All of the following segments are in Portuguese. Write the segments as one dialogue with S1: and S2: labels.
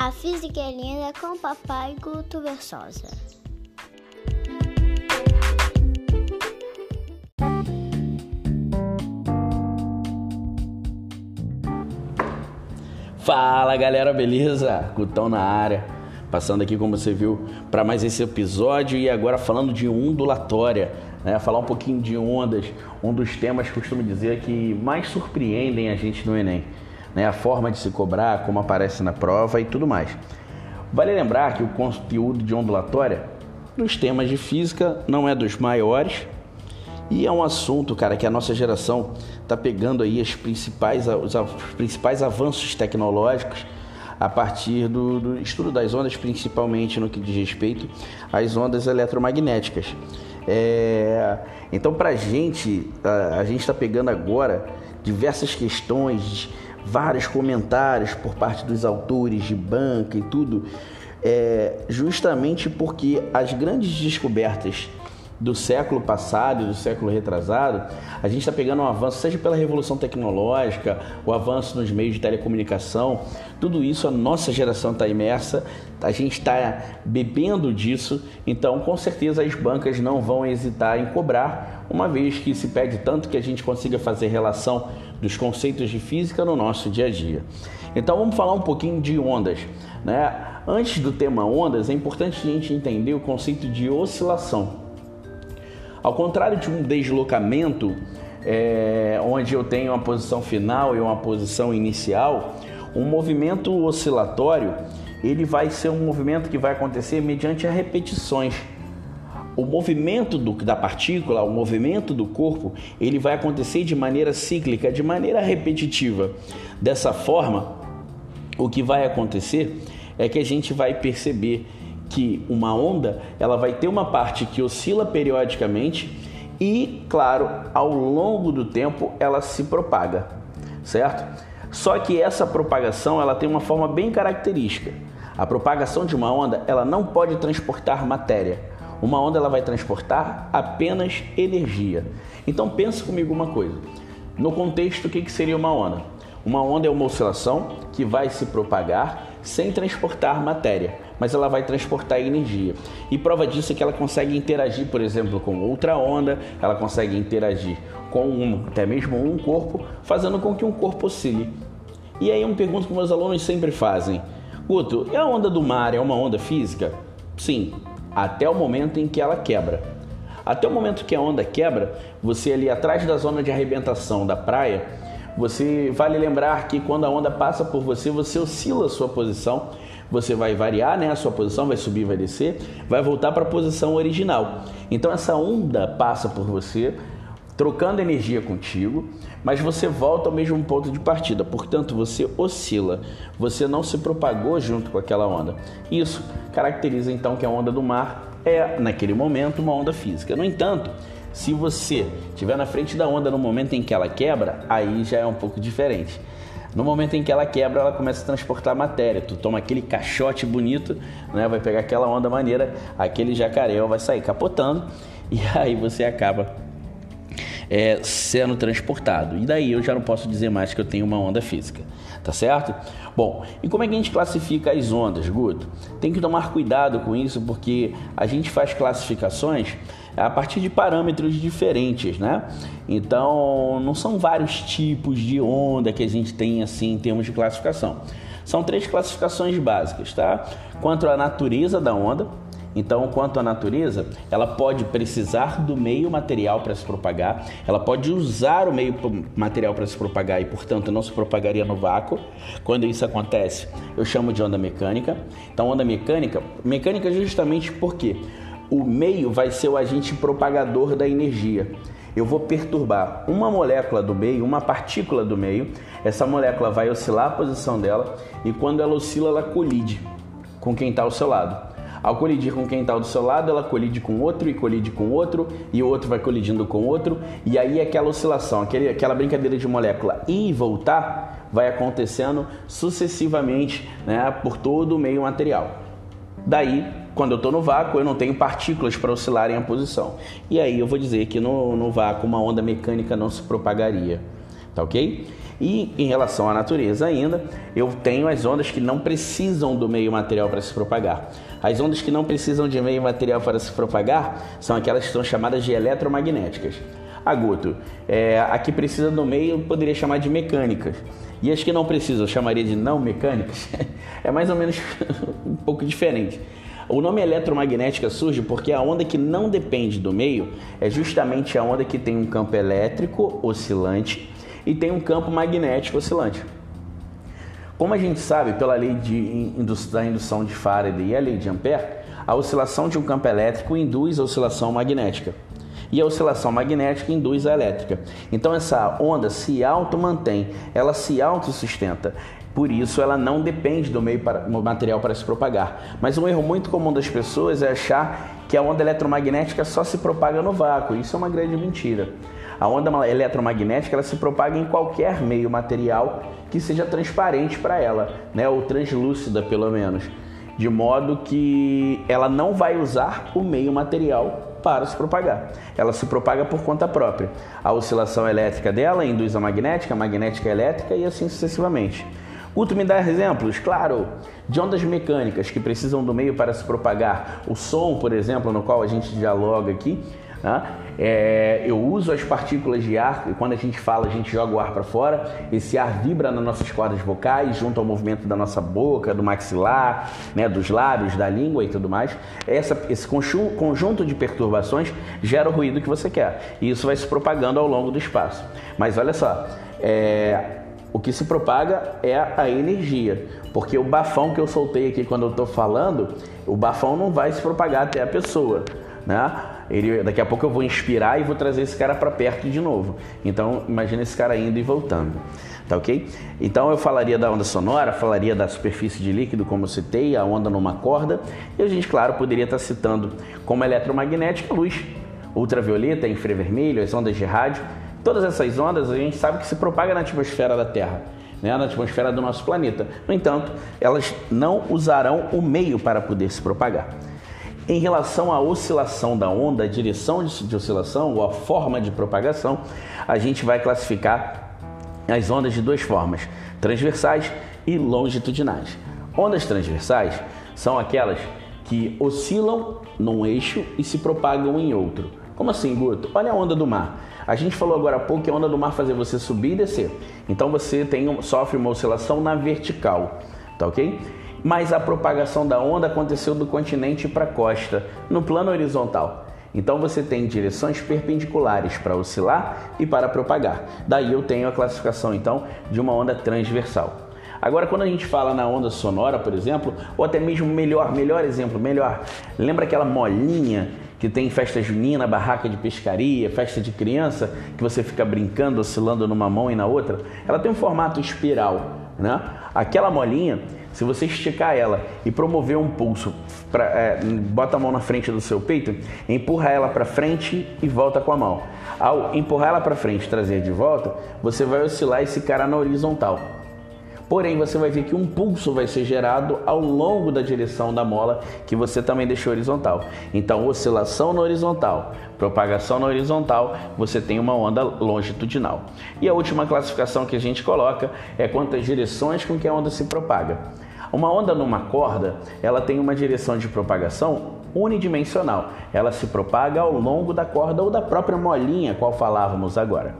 S1: A Física é Linda com Papai Guto Versosa.
S2: Fala galera, beleza? Gutão na área. Passando aqui, como você viu, para mais esse episódio e agora falando de ondulatória, né? Falar um pouquinho de ondas, um dos temas, costumo dizer, que mais surpreendem a gente no Enem né, a forma de se cobrar, como aparece na prova e tudo mais. Vale lembrar que o conteúdo de ondulatória dos temas de física não é dos maiores e é um assunto, cara, que a nossa geração está pegando aí as principais, os, os, principais avanços tecnológicos a partir do, do, estudo das ondas, principalmente no que diz respeito às ondas eletromagnéticas. É, então, para a gente, a gente está pegando agora diversas questões vários comentários por parte dos autores de banca e tudo, é, justamente porque as grandes descobertas do século passado do século retrasado, a gente está pegando um avanço, seja pela revolução tecnológica, o avanço nos meios de telecomunicação, tudo isso a nossa geração está imersa, a gente está bebendo disso, então com certeza as bancas não vão hesitar em cobrar, uma vez que se pede tanto que a gente consiga fazer relação dos conceitos de física no nosso dia a dia. Então vamos falar um pouquinho de ondas. Né? Antes do tema ondas, é importante a gente entender o conceito de oscilação. Ao contrário de um deslocamento, é, onde eu tenho uma posição final e uma posição inicial, um movimento oscilatório ele vai ser um movimento que vai acontecer mediante repetições. O movimento do, da partícula, o movimento do corpo, ele vai acontecer de maneira cíclica, de maneira repetitiva. Dessa forma, o que vai acontecer é que a gente vai perceber que uma onda ela vai ter uma parte que oscila periodicamente e, claro, ao longo do tempo ela se propaga, certo? Só que essa propagação ela tem uma forma bem característica. A propagação de uma onda ela não pode transportar matéria. Uma onda ela vai transportar apenas energia. Então pense comigo uma coisa. No contexto, o que, que seria uma onda? Uma onda é uma oscilação que vai se propagar sem transportar matéria, mas ela vai transportar energia. E prova disso é que ela consegue interagir, por exemplo, com outra onda, ela consegue interagir com um, até mesmo um corpo, fazendo com que um corpo oscile. E aí eu me pergunto que meus alunos sempre fazem: Guto, e a onda do mar é uma onda física? Sim, até o momento em que ela quebra. Até o momento que a onda quebra, você ali atrás da zona de arrebentação da praia, você vale lembrar que quando a onda passa por você, você oscila a sua posição, você vai variar né, a sua posição, vai subir, vai descer, vai voltar para a posição original. Então essa onda passa por você, trocando energia contigo, mas você volta ao mesmo ponto de partida. Portanto, você oscila, você não se propagou junto com aquela onda. Isso caracteriza então que a onda do mar é, naquele momento, uma onda física. No entanto, se você estiver na frente da onda no momento em que ela quebra, aí já é um pouco diferente. No momento em que ela quebra, ela começa a transportar matéria. Tu toma aquele caixote bonito, né? vai pegar aquela onda maneira, aquele jacaré vai sair capotando e aí você acaba é, sendo transportado. E daí eu já não posso dizer mais que eu tenho uma onda física, tá certo? Bom, e como é que a gente classifica as ondas, Guto? Tem que tomar cuidado com isso porque a gente faz classificações a partir de parâmetros diferentes, né? Então, não são vários tipos de onda que a gente tem assim em termos de classificação. São três classificações básicas, tá? Quanto à natureza da onda, então, quanto à natureza, ela pode precisar do meio material para se propagar, ela pode usar o meio material para se propagar e, portanto, não se propagaria no vácuo. Quando isso acontece, eu chamo de onda mecânica. Então, onda mecânica, mecânica justamente porque o meio vai ser o agente propagador da energia. Eu vou perturbar uma molécula do meio, uma partícula do meio. Essa molécula vai oscilar a posição dela e quando ela oscila, ela colide com quem está ao seu lado. Ao colidir com quem está do seu lado, ela colide com outro e colide com outro, e o outro vai colidindo com outro, e aí aquela oscilação, aquele, aquela brincadeira de molécula ir e voltar, vai acontecendo sucessivamente né, por todo o meio material. Daí, quando eu estou no vácuo, eu não tenho partículas para oscilarem a posição. E aí eu vou dizer que no, no vácuo uma onda mecânica não se propagaria tá ok? E em relação à natureza ainda, eu tenho as ondas que não precisam do meio material para se propagar. As ondas que não precisam de meio material para se propagar são aquelas que são chamadas de eletromagnéticas. Aguto, é, a que precisa do meio poderia chamar de mecânicas. E as que não precisam, eu chamaria de não mecânicas. é mais ou menos um pouco diferente. O nome eletromagnética surge porque a onda que não depende do meio é justamente a onda que tem um campo elétrico oscilante e tem um campo magnético oscilante. Como a gente sabe pela lei de, da indução de Faraday e a lei de Ampère, a oscilação de um campo elétrico induz a oscilação magnética. E a oscilação magnética induz a elétrica. Então essa onda se auto-mantém, ela se autossustenta. Por isso, ela não depende do meio para, material para se propagar. Mas um erro muito comum das pessoas é achar que a onda eletromagnética só se propaga no vácuo. Isso é uma grande mentira. A onda eletromagnética ela se propaga em qualquer meio material que seja transparente para ela, né? ou translúcida pelo menos, de modo que ela não vai usar o meio material para se propagar. Ela se propaga por conta própria. A oscilação elétrica dela induz a magnética, a magnética elétrica e assim sucessivamente. Guto me dá exemplos, claro, de ondas mecânicas que precisam do meio para se propagar. O som, por exemplo, no qual a gente dialoga aqui, né? É, eu uso as partículas de ar e quando a gente fala, a gente joga o ar para fora. Esse ar vibra nas nossas cordas vocais, junto ao movimento da nossa boca, do maxilar, né, dos lábios, da língua e tudo mais. Essa, esse conjunto de perturbações gera o ruído que você quer e isso vai se propagando ao longo do espaço. Mas olha só, é, o que se propaga é a energia, porque o bafão que eu soltei aqui quando eu estou falando, o bafão não vai se propagar até a pessoa, né? Ele, daqui a pouco eu vou inspirar e vou trazer esse cara para perto de novo. Então, imagina esse cara indo e voltando. Tá ok? Então, eu falaria da onda sonora, falaria da superfície de líquido, como eu citei, a onda numa corda. E a gente, claro, poderia estar citando como eletromagnética luz, ultravioleta, infravermelho, as ondas de rádio. Todas essas ondas a gente sabe que se propaga na atmosfera da Terra, né, na atmosfera do nosso planeta. No entanto, elas não usarão o meio para poder se propagar. Em relação à oscilação da onda, a direção de oscilação ou a forma de propagação, a gente vai classificar as ondas de duas formas: transversais e longitudinais. Ondas transversais são aquelas que oscilam num eixo e se propagam em outro. Como assim, Guto? Olha a onda do mar. A gente falou agora há pouco que a onda do mar fazia você subir e descer. Então você tem, sofre uma oscilação na vertical, tá ok? Mas a propagação da onda aconteceu do continente para a costa, no plano horizontal. Então você tem direções perpendiculares para oscilar e para propagar. Daí eu tenho a classificação então de uma onda transversal. Agora, quando a gente fala na onda sonora, por exemplo, ou até mesmo melhor, melhor exemplo, melhor, lembra aquela molinha que tem festa junina, barraca de pescaria, festa de criança, que você fica brincando, oscilando numa mão e na outra, ela tem um formato espiral, né? Aquela molinha, se você esticar ela e promover um pulso, pra, é, bota a mão na frente do seu peito, empurra ela para frente e volta com a mão. Ao empurrar ela para frente e trazer de volta, você vai oscilar esse cara na horizontal. Porém, você vai ver que um pulso vai ser gerado ao longo da direção da mola que você também deixou horizontal. Então, oscilação na horizontal, propagação na horizontal, você tem uma onda longitudinal. E a última classificação que a gente coloca é quantas direções com que a onda se propaga. Uma onda numa corda, ela tem uma direção de propagação unidimensional. Ela se propaga ao longo da corda ou da própria molinha, qual falávamos agora.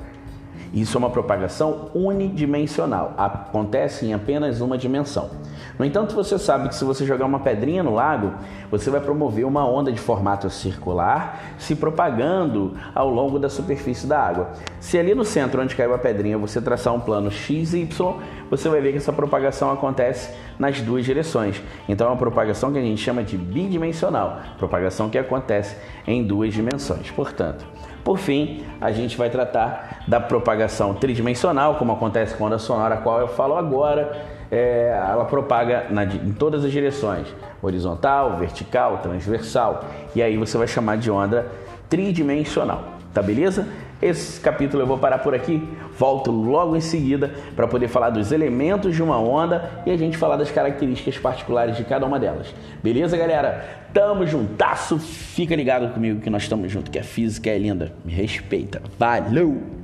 S2: Isso é uma propagação unidimensional, acontece em apenas uma dimensão. No entanto, você sabe que se você jogar uma pedrinha no lago, você vai promover uma onda de formato circular se propagando ao longo da superfície da água. Se ali no centro onde caiu a pedrinha você traçar um plano x e y, você vai ver que essa propagação acontece nas duas direções. Então é uma propagação que a gente chama de bidimensional, propagação que acontece em duas dimensões. Portanto, por fim, a gente vai tratar da propagação tridimensional, como acontece com a onda sonora, a qual eu falo agora. É, ela propaga na, em todas as direções, horizontal, vertical, transversal, e aí você vai chamar de onda tridimensional, tá beleza? Esse capítulo eu vou parar por aqui, volto logo em seguida para poder falar dos elementos de uma onda e a gente falar das características particulares de cada uma delas. Beleza, galera? Tamo juntasso, fica ligado comigo que nós estamos juntos, que a física é linda. Me respeita. Valeu!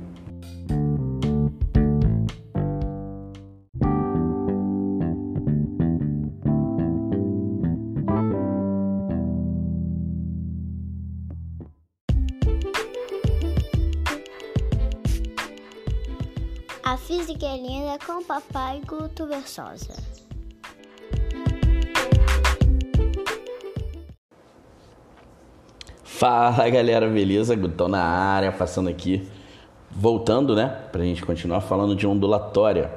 S1: Com o papai Guto Versosa.
S2: Fala galera, beleza? Gutão na área, passando aqui, voltando, né? Pra gente continuar falando de ondulatória.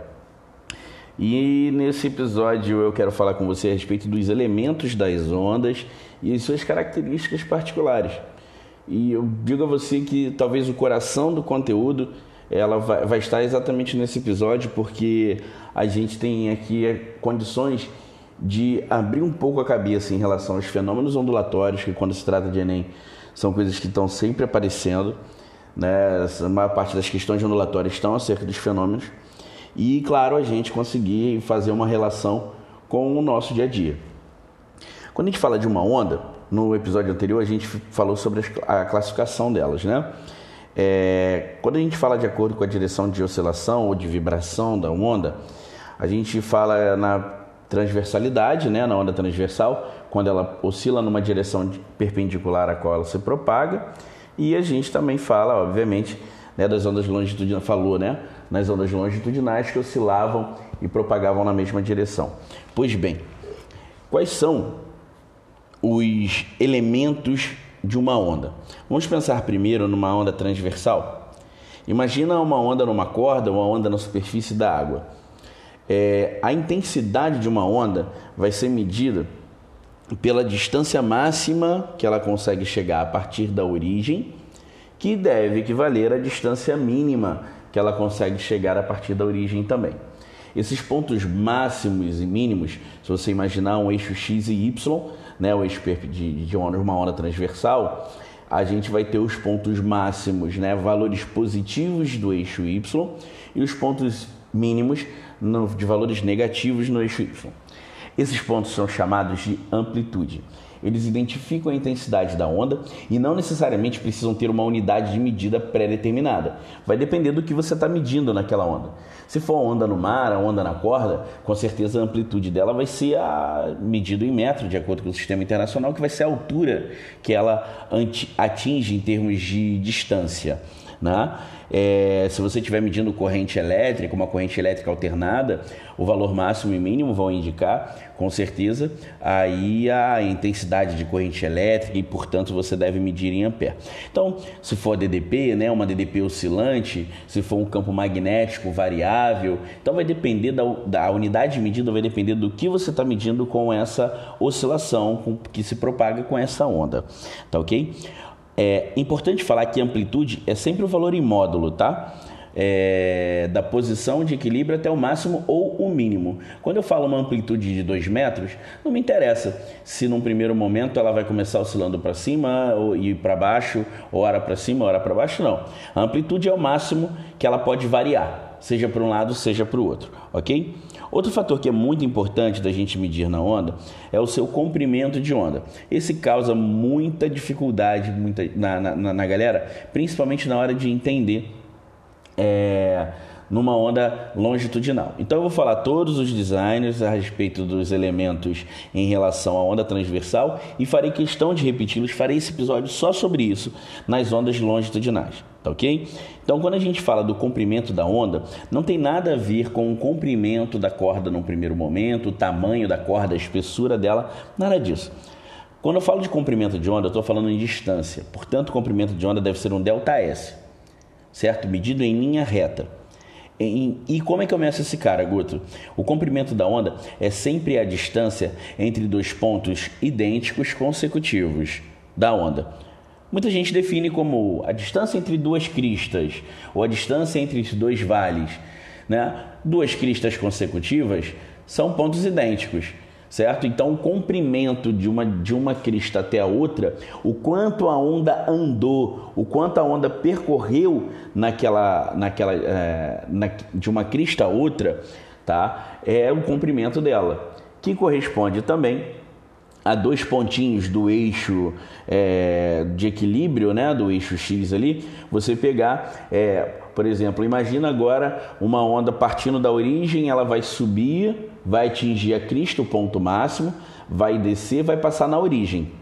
S2: E nesse episódio eu quero falar com você a respeito dos elementos das ondas e suas características particulares. E eu digo a você que talvez o coração do conteúdo ela vai, vai estar exatamente nesse episódio, porque a gente tem aqui é, condições de abrir um pouco a cabeça em relação aos fenômenos ondulatórios, que quando se trata de Enem são coisas que estão sempre aparecendo. Né? A maior parte das questões ondulatórias estão acerca dos fenômenos. E, claro, a gente conseguir fazer uma relação com o nosso dia a dia. Quando a gente fala de uma onda, no episódio anterior a gente falou sobre a classificação delas, né? É, quando a gente fala de acordo com a direção de oscilação ou de vibração da onda, a gente fala na transversalidade, né, na onda transversal, quando ela oscila numa direção perpendicular à qual ela se propaga, e a gente também fala, obviamente, né, das ondas longitudinais, falou, né, nas ondas longitudinais que oscilavam e propagavam na mesma direção. Pois bem, quais são os elementos de uma onda. Vamos pensar primeiro numa onda transversal. Imagina uma onda numa corda, uma onda na superfície da água. É, a intensidade de uma onda vai ser medida pela distância máxima que ela consegue chegar a partir da origem, que deve equivaler à distância mínima que ela consegue chegar a partir da origem também. Esses pontos máximos e mínimos, se você imaginar um eixo x e y, né, o eixo de, de uma onda transversal, a gente vai ter os pontos máximos, né, valores positivos do eixo y e os pontos mínimos no, de valores negativos no eixo y. Esses pontos são chamados de amplitude. Eles identificam a intensidade da onda e não necessariamente precisam ter uma unidade de medida pré-determinada. Vai depender do que você está medindo naquela onda. Se for a onda no mar, a onda na corda, com certeza a amplitude dela vai ser a medida em metro, de acordo com o sistema internacional, que vai ser a altura que ela atinge em termos de distância. Né? É, se você estiver medindo corrente elétrica, uma corrente elétrica alternada, o valor máximo e mínimo vão indicar, com certeza, aí a intensidade de corrente elétrica e, portanto, você deve medir em ampere. Então, se for DDP, né, uma DDP oscilante, se for um campo magnético variável, então vai depender da, da unidade de medida, vai depender do que você está medindo com essa oscilação com, que se propaga com essa onda, tá ok? É importante falar que amplitude é sempre o valor em módulo, tá? É, da posição de equilíbrio até o máximo ou o mínimo. Quando eu falo uma amplitude de 2 metros, não me interessa se num primeiro momento ela vai começar oscilando para cima ou, e para baixo, ou hora para cima, hora para baixo, não. A amplitude é o máximo que ela pode variar, seja para um lado, seja para o outro, ok? Outro fator que é muito importante da gente medir na onda é o seu comprimento de onda. Esse causa muita dificuldade muita, na, na, na galera, principalmente na hora de entender. É, numa onda longitudinal. Então eu vou falar todos os designers a respeito dos elementos em relação à onda transversal e farei questão de repeti-los, farei esse episódio só sobre isso nas ondas longitudinais, tá ok? Então quando a gente fala do comprimento da onda, não tem nada a ver com o comprimento da corda no primeiro momento, o tamanho da corda, a espessura dela, nada disso. Quando eu falo de comprimento de onda, eu estou falando em distância. Portanto, o comprimento de onda deve ser um ΔS, certo? Medido em linha reta. E como é que eu meço esse cara, Guto? O comprimento da onda é sempre a distância entre dois pontos idênticos consecutivos da onda. Muita gente define como a distância entre duas cristas ou a distância entre dois vales. Né? Duas cristas consecutivas são pontos idênticos certo? Então, o comprimento de uma, de uma crista até a outra, o quanto a onda andou, o quanto a onda percorreu naquela, naquela, é, na, de uma crista a outra, tá? É o comprimento dela, que corresponde também a dois pontinhos do eixo é, de equilíbrio, né, do eixo X ali, você pegar, é, por exemplo, imagina agora uma onda partindo da origem, ela vai subir, vai atingir a crista, o ponto máximo, vai descer, vai passar na origem.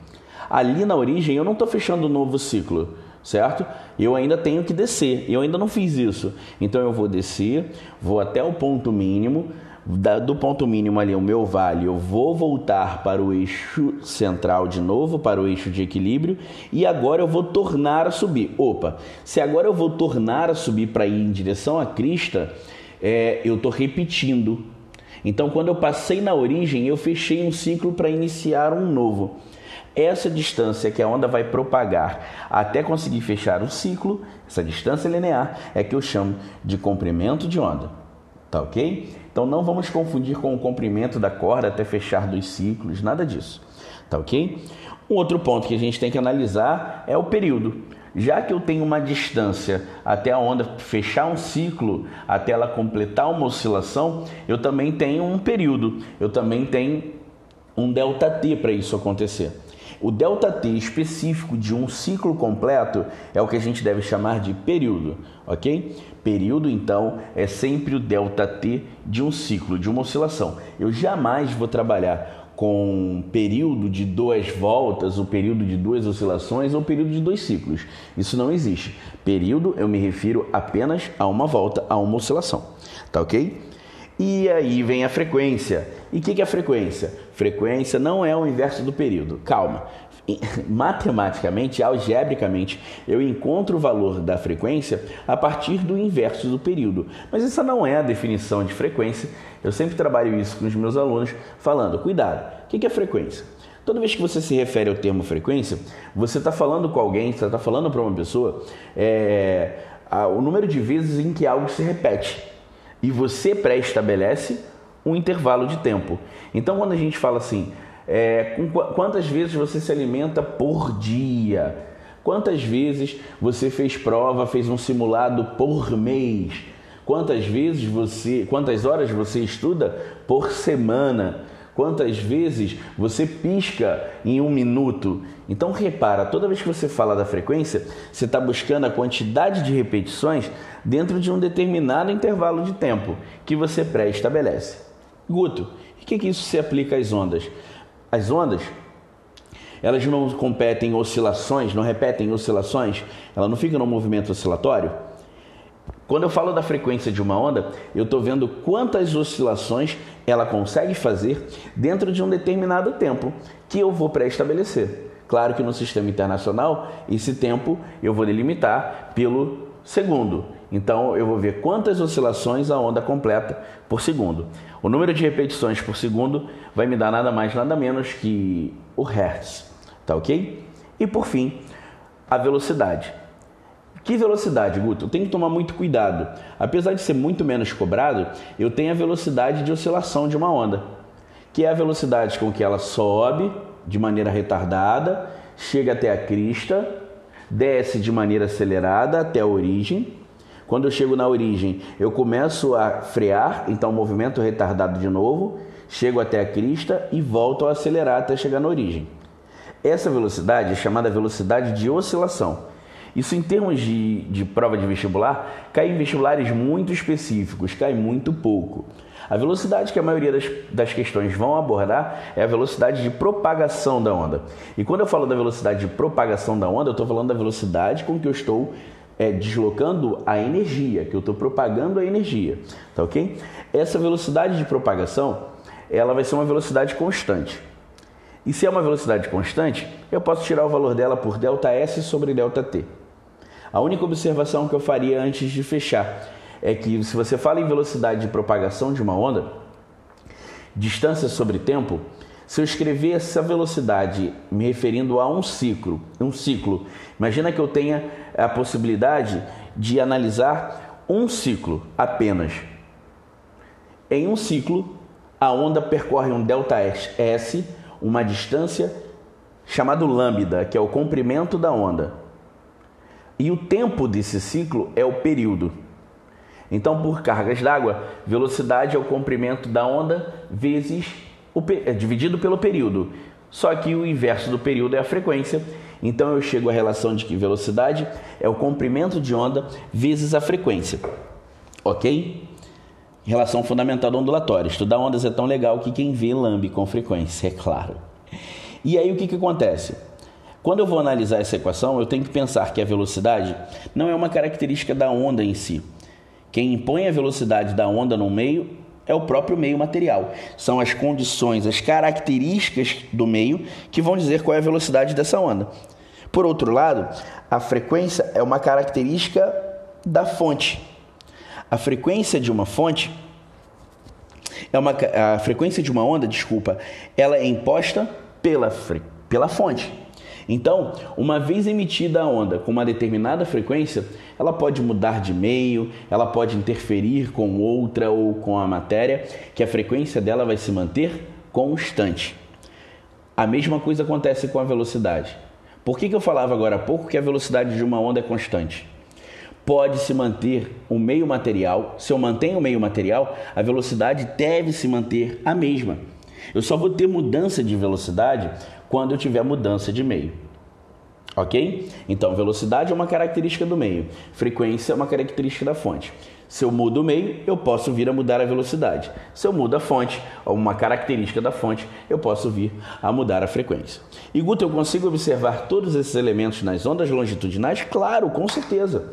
S2: Ali na origem eu não estou fechando um novo ciclo, certo? Eu ainda tenho que descer, eu ainda não fiz isso. Então eu vou descer, vou até o ponto mínimo, do ponto mínimo ali, o meu vale, eu vou voltar para o eixo central de novo, para o eixo de equilíbrio, e agora eu vou tornar a subir. Opa, se agora eu vou tornar a subir para ir em direção à crista, é, eu estou repetindo. Então, quando eu passei na origem, eu fechei um ciclo para iniciar um novo. Essa distância que a onda vai propagar até conseguir fechar o ciclo, essa distância linear, é que eu chamo de comprimento de onda. Tá ok? Então não vamos confundir com o comprimento da corda até fechar dois ciclos, nada disso. Tá ok? Um outro ponto que a gente tem que analisar é o período. Já que eu tenho uma distância até a onda fechar um ciclo, até ela completar uma oscilação, eu também tenho um período, eu também tenho um delta t para isso acontecer. O delta t específico de um ciclo completo é o que a gente deve chamar de período, ok? Período, então, é sempre o delta t de um ciclo, de uma oscilação. Eu jamais vou trabalhar com período de duas voltas, o período de duas oscilações ou período de dois ciclos. Isso não existe. Período, eu me refiro apenas a uma volta, a uma oscilação. Tá ok? E aí vem a frequência. E o que, que é a frequência? Frequência não é o inverso do período. Calma. Matematicamente, algebricamente, eu encontro o valor da frequência a partir do inverso do período. Mas essa não é a definição de frequência. Eu sempre trabalho isso com os meus alunos, falando: cuidado, o que é frequência? Toda vez que você se refere ao termo frequência, você está falando com alguém, você está falando para uma pessoa é, a, o número de vezes em que algo se repete. E você pré-estabelece um intervalo de tempo. Então, quando a gente fala assim, é, quantas vezes você se alimenta por dia? Quantas vezes você fez prova, fez um simulado por mês? Quantas vezes você, quantas horas você estuda por semana? Quantas vezes você pisca em um minuto? Então repara, toda vez que você fala da frequência, você está buscando a quantidade de repetições dentro de um determinado intervalo de tempo que você pré-estabelece. Guto, o que, que isso se aplica às ondas? As ondas, elas não competem oscilações, não repetem oscilações, ela não fica no movimento oscilatório. Quando eu falo da frequência de uma onda, eu estou vendo quantas oscilações ela consegue fazer dentro de um determinado tempo que eu vou pré-estabelecer. Claro que no sistema internacional, esse tempo eu vou delimitar pelo segundo. Então eu vou ver quantas oscilações a onda completa por segundo. O número de repetições por segundo vai me dar nada mais, nada menos que o Hertz, tá ok? E por fim, a velocidade. Que velocidade, Guto? Eu tenho que tomar muito cuidado. Apesar de ser muito menos cobrado, eu tenho a velocidade de oscilação de uma onda, que é a velocidade com que ela sobe de maneira retardada, chega até a crista, desce de maneira acelerada até a origem quando eu chego na origem, eu começo a frear, então movimento retardado de novo, chego até a crista e volto a acelerar até chegar na origem. Essa velocidade é chamada velocidade de oscilação. Isso, em termos de, de prova de vestibular, cai em vestibulares muito específicos, cai muito pouco. A velocidade que a maioria das, das questões vão abordar é a velocidade de propagação da onda. E quando eu falo da velocidade de propagação da onda, eu estou falando da velocidade com que eu estou é, deslocando a energia, que eu estou propagando a energia, tá ok? Essa velocidade de propagação, ela vai ser uma velocidade constante. E se é uma velocidade constante, eu posso tirar o valor dela por ΔS sobre ΔT. A única observação que eu faria antes de fechar é que se você fala em velocidade de propagação de uma onda, distância sobre tempo, se eu escrever essa velocidade me referindo a um ciclo, um ciclo, imagina que eu tenha a possibilidade de analisar um ciclo apenas. Em um ciclo, a onda percorre um delta S, uma distância chamado lambda, que é o comprimento da onda. E o tempo desse ciclo é o período. Então, por cargas d'água, velocidade é o comprimento da onda vezes é dividido pelo período. Só que o inverso do período é a frequência. Então eu chego à relação de que velocidade é o comprimento de onda vezes a frequência. Ok? Relação fundamental ondulatória. Estudar ondas é tão legal que quem vê lambe com frequência, é claro. E aí o que, que acontece? Quando eu vou analisar essa equação, eu tenho que pensar que a velocidade não é uma característica da onda em si. Quem impõe a velocidade da onda no meio é o próprio meio material. São as condições, as características do meio que vão dizer qual é a velocidade dessa onda. Por outro lado, a frequência é uma característica da fonte. A frequência de uma fonte é uma a frequência de uma onda, desculpa, ela é imposta pela pela fonte. Então, uma vez emitida a onda com uma determinada frequência, ela pode mudar de meio, ela pode interferir com outra ou com a matéria, que a frequência dela vai se manter constante. A mesma coisa acontece com a velocidade. Por que, que eu falava agora há pouco que a velocidade de uma onda é constante? Pode se manter o meio material, se eu mantenho o meio material, a velocidade deve se manter a mesma. Eu só vou ter mudança de velocidade quando eu tiver mudança de meio. Ok? Então, velocidade é uma característica do meio, frequência é uma característica da fonte. Se eu mudo o meio, eu posso vir a mudar a velocidade. Se eu mudo a fonte, uma característica da fonte, eu posso vir a mudar a frequência. E Guto, eu consigo observar todos esses elementos nas ondas longitudinais? Claro, com certeza.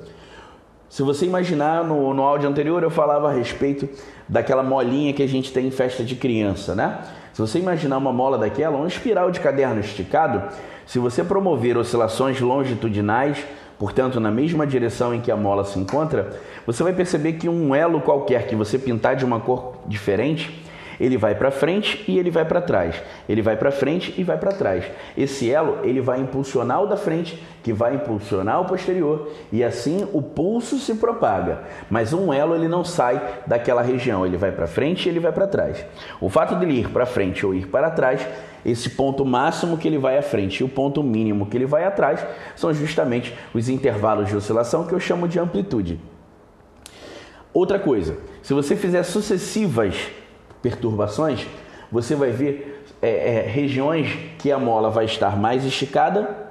S2: Se você imaginar no, no áudio anterior, eu falava a respeito daquela molinha que a gente tem em festa de criança, né? Se você imaginar uma mola daquela, uma espiral de caderno esticado, se você promover oscilações longitudinais, portanto, na mesma direção em que a mola se encontra, você vai perceber que um elo qualquer que você pintar de uma cor diferente, ele vai para frente e ele vai para trás. Ele vai para frente e vai para trás. Esse elo, ele vai impulsionar o da frente, que vai impulsionar o posterior, e assim o pulso se propaga. Mas um elo ele não sai daquela região, ele vai para frente e ele vai para trás. O fato de ele ir para frente ou ir para trás esse ponto máximo que ele vai à frente e o ponto mínimo que ele vai atrás são justamente os intervalos de oscilação que eu chamo de amplitude. Outra coisa, se você fizer sucessivas perturbações, você vai ver é, é, regiões que a mola vai estar mais esticada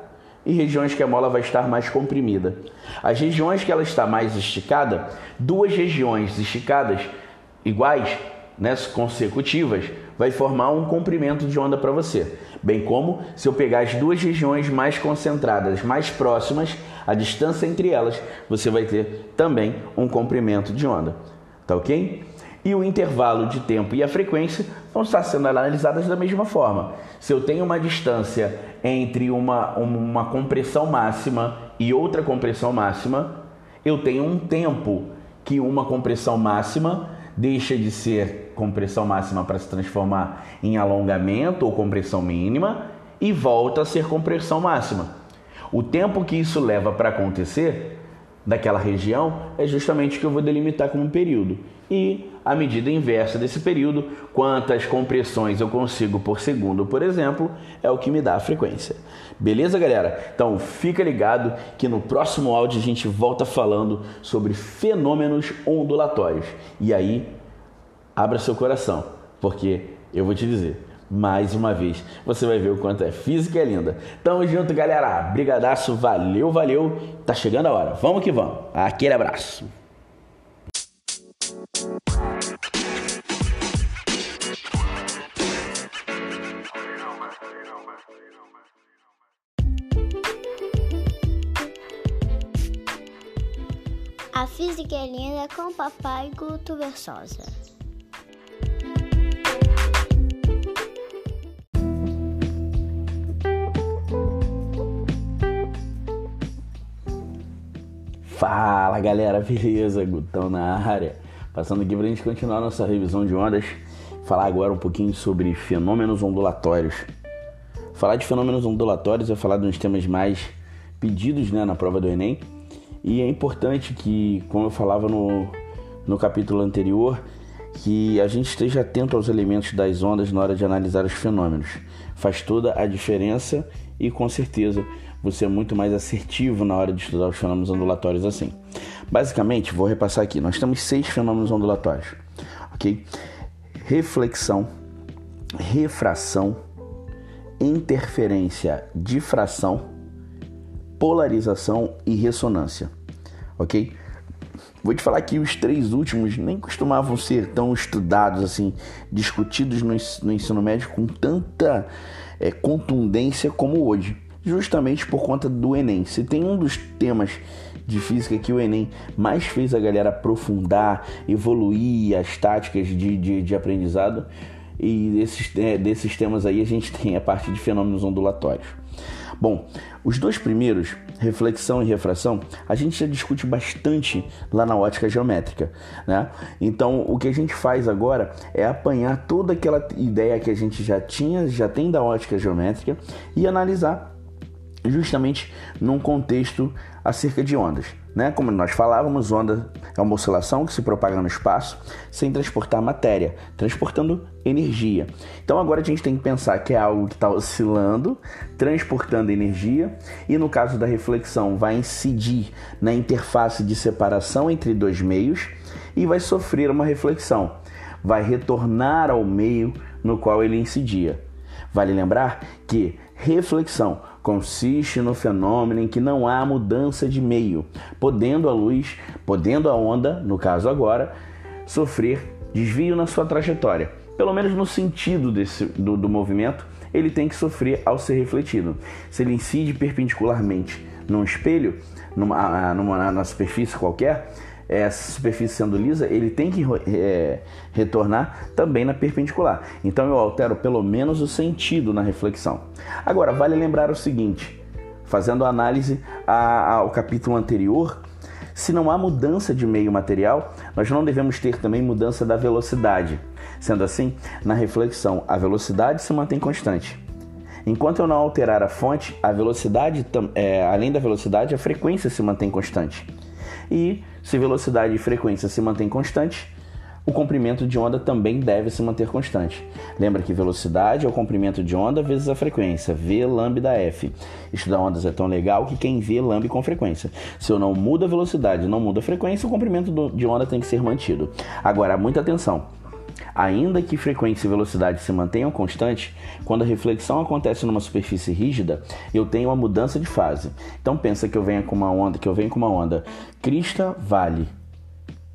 S2: e regiões que a mola vai estar mais comprimida. As regiões que ela está mais esticada, duas regiões esticadas iguais, né, consecutivas, vai formar um comprimento de onda para você. Bem como se eu pegar as duas regiões mais concentradas, mais próximas, a distância entre elas, você vai ter também um comprimento de onda. Tá ok? E o intervalo de tempo e a frequência vão estar sendo analisadas da mesma forma. Se eu tenho uma distância entre uma, uma compressão máxima e outra compressão máxima, eu tenho um tempo que uma compressão máxima deixa de ser compressão máxima para se transformar em alongamento ou compressão mínima e volta a ser compressão máxima. O tempo que isso leva para acontecer daquela região é justamente o que eu vou delimitar como período. E a medida inversa desse período, quantas compressões eu consigo por segundo, por exemplo, é o que me dá a frequência. Beleza, galera? Então fica ligado que no próximo áudio a gente volta falando sobre fenômenos ondulatórios. E aí, abra seu coração, porque eu vou te dizer, mais uma vez. Você vai ver o quanto é física é linda. Tamo junto, galera. Brigadaço, valeu, valeu. Tá chegando a hora. Vamos que vamos. Aquele abraço.
S1: A física é linda com papai Guto Versosa.
S2: Fala galera, beleza? Gutão na área. Passando aqui para a gente continuar nossa revisão de ondas. Falar agora um pouquinho sobre fenômenos ondulatórios. Falar de fenômenos ondulatórios é falar uns temas mais pedidos né, na prova do Enem. E é importante que, como eu falava no, no capítulo anterior, que a gente esteja atento aos elementos das ondas na hora de analisar os fenômenos. Faz toda a diferença e com certeza você é muito mais assertivo na hora de estudar os fenômenos ondulatórios assim. Basicamente, vou repassar aqui. Nós temos seis fenômenos ondulatórios, ok? Reflexão, refração, interferência, difração, polarização e ressonância, ok? Vou te falar que os três últimos nem costumavam ser tão estudados assim, discutidos no, ensino médio com tanta é, contundência como hoje. Justamente por conta do Enem. Se tem um dos temas de física que o Enem mais fez a galera aprofundar, evoluir as táticas de, de, de aprendizado, e desses, é, desses temas aí a gente tem a parte de fenômenos ondulatórios. Bom, os dois primeiros, reflexão e refração, a gente já discute bastante lá na ótica geométrica, né? Então, o que a gente faz agora é apanhar toda aquela ideia que a gente já tinha, já tem da ótica geométrica e analisar justamente num contexto acerca de ondas. Né? Como nós falávamos, onda é uma oscilação que se propaga no espaço sem transportar matéria, transportando energia. Então agora a gente tem que pensar que é algo que está oscilando, transportando energia, e no caso da reflexão, vai incidir na interface de separação entre dois meios e vai sofrer uma reflexão, vai retornar ao meio no qual ele incidia. Vale lembrar que reflexão consiste no fenômeno em que não há mudança de meio, podendo a luz, podendo a onda, no caso agora, sofrer desvio na sua trajetória. Pelo menos no sentido desse, do, do movimento, ele tem que sofrer ao ser refletido. Se ele incide perpendicularmente num espelho, numa, numa, numa superfície qualquer, essa superfície sendo lisa, ele tem que é, retornar também na perpendicular. Então eu altero pelo menos o sentido na reflexão. Agora, vale lembrar o seguinte, fazendo análise ao capítulo anterior, se não há mudança de meio material, nós não devemos ter também mudança da velocidade. Sendo assim, na reflexão, a velocidade se mantém constante. Enquanto eu não alterar a fonte, a velocidade, é, além da velocidade, a frequência se mantém constante. E se velocidade e frequência se mantêm constantes, o comprimento de onda também deve se manter constante. Lembra que velocidade é o comprimento de onda vezes a frequência, V lambda F. Estudar ondas é tão legal que quem vê lambe com frequência. Se eu não mudo a velocidade, não mudo a frequência, o comprimento de onda tem que ser mantido. Agora, muita atenção. Ainda que frequência e velocidade se mantenham constantes, quando a reflexão acontece numa superfície rígida, eu tenho uma mudança de fase. Então pensa que eu venho com uma onda, que eu venho com uma onda crista vale.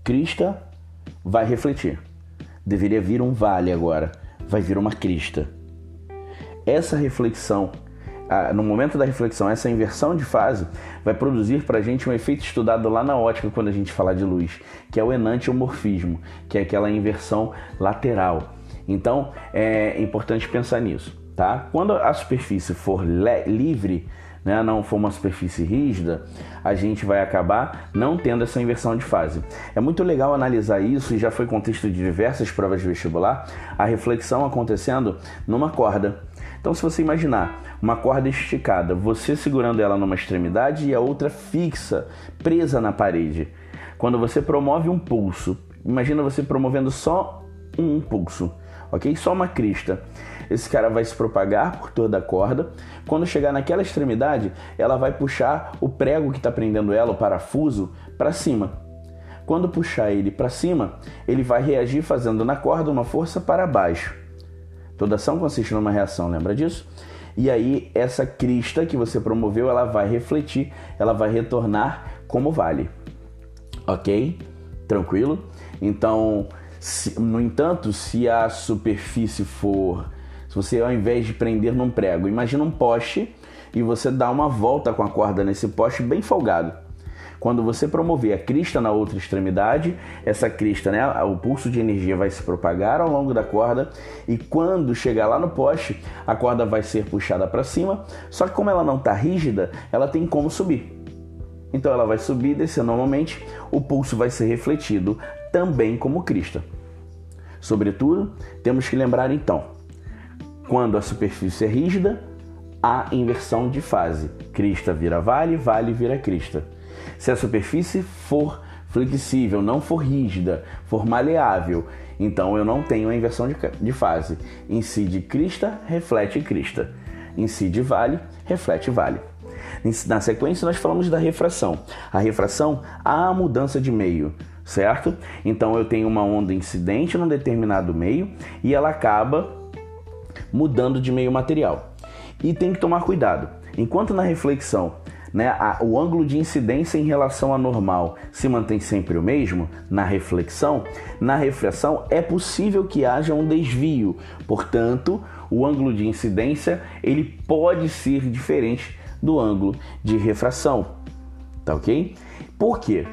S2: Crista vai refletir. Deveria vir um vale agora, vai vir uma crista. Essa reflexão no momento da reflexão, essa inversão de fase vai produzir para a gente um efeito estudado lá na ótica quando a gente falar de luz, que é o enantiomorfismo, que é aquela inversão lateral. Então é importante pensar nisso. Tá? Quando a superfície for livre, né, não for uma superfície rígida, a gente vai acabar não tendo essa inversão de fase. É muito legal analisar isso e já foi contexto de diversas provas de vestibular, a reflexão acontecendo numa corda. Então, se você imaginar uma corda esticada, você segurando ela numa extremidade e a outra fixa, presa na parede. Quando você promove um pulso, imagina você promovendo só um pulso, ok? Só uma crista. Esse cara vai se propagar por toda a corda. Quando chegar naquela extremidade, ela vai puxar o prego que está prendendo ela, o parafuso, para cima. Quando puxar ele para cima, ele vai reagir fazendo na corda uma força para baixo. Toda ação consiste numa reação, lembra disso? E aí essa crista que você promoveu, ela vai refletir, ela vai retornar como vale. OK? Tranquilo? Então, se, no entanto, se a superfície for, se você ao invés de prender num prego, imagina um poste e você dá uma volta com a corda nesse poste bem folgado. Quando você promover a crista na outra extremidade, essa crista, né, o pulso de energia vai se propagar ao longo da corda e quando chegar lá no poste, a corda vai ser puxada para cima. Só que como ela não está rígida, ela tem como subir. Então ela vai subir e descer normalmente, o pulso vai ser refletido também como crista. Sobretudo, temos que lembrar então, quando a superfície é rígida, há inversão de fase. Crista vira vale, vale vira crista. Se a superfície for flexível, não for rígida, for maleável, então eu não tenho a inversão de, de fase. Incide crista, reflete crista. Incide vale, reflete vale. Na sequência, nós falamos da refração. A refração, há mudança de meio, certo? Então eu tenho uma onda incidente num determinado meio e ela acaba mudando de meio material. E tem que tomar cuidado. Enquanto na reflexão né, a, o ângulo de incidência em relação à normal se mantém sempre o mesmo na reflexão, na refração é possível que haja um desvio. Portanto, o ângulo de incidência ele pode ser diferente do ângulo de refração. Tá ok? Por quê?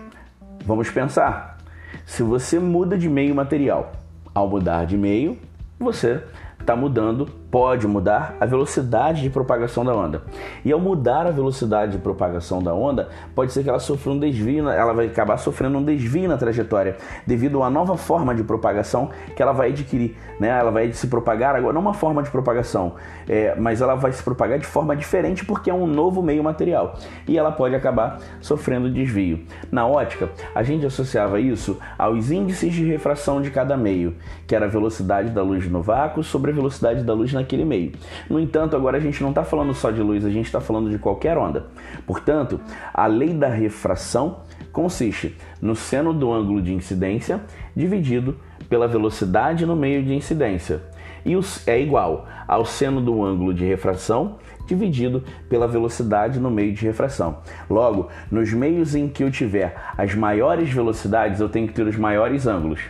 S2: Vamos pensar. Se você muda de meio material, ao mudar de meio, você está mudando, pode mudar a velocidade de propagação da onda. E ao mudar a velocidade de propagação da onda, pode ser que ela sofra um desvio, ela vai acabar sofrendo um desvio na trajetória, devido a uma nova forma de propagação que ela vai adquirir. Né? Ela vai se propagar agora, não uma forma de propagação, é, mas ela vai se propagar de forma diferente porque é um novo meio material. E ela pode acabar sofrendo desvio. Na ótica, a gente associava isso aos índices de refração de cada meio, que era a velocidade da luz no vácuo sobre a velocidade da luz naquele meio. No entanto, agora a gente não está falando só de luz, a gente está falando de qualquer onda. Portanto, a lei da refração consiste no seno do ângulo de incidência dividido pela velocidade no meio de incidência. E é igual ao seno do ângulo de refração dividido pela velocidade no meio de refração. Logo, nos meios em que eu tiver as maiores velocidades, eu tenho que ter os maiores ângulos.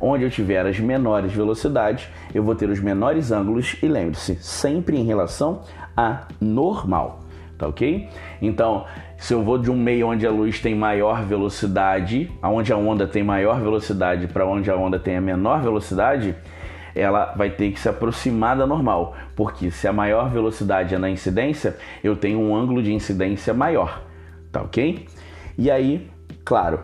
S2: Onde eu tiver as menores velocidades, eu vou ter os menores ângulos e lembre-se, sempre em relação a normal, tá ok? Então, se eu vou de um meio onde a luz tem maior velocidade, aonde a onda tem maior velocidade para onde a onda tem a menor velocidade, ela vai ter que se aproximar da normal, porque se a maior velocidade é na incidência, eu tenho um ângulo de incidência maior, tá ok? E aí, claro,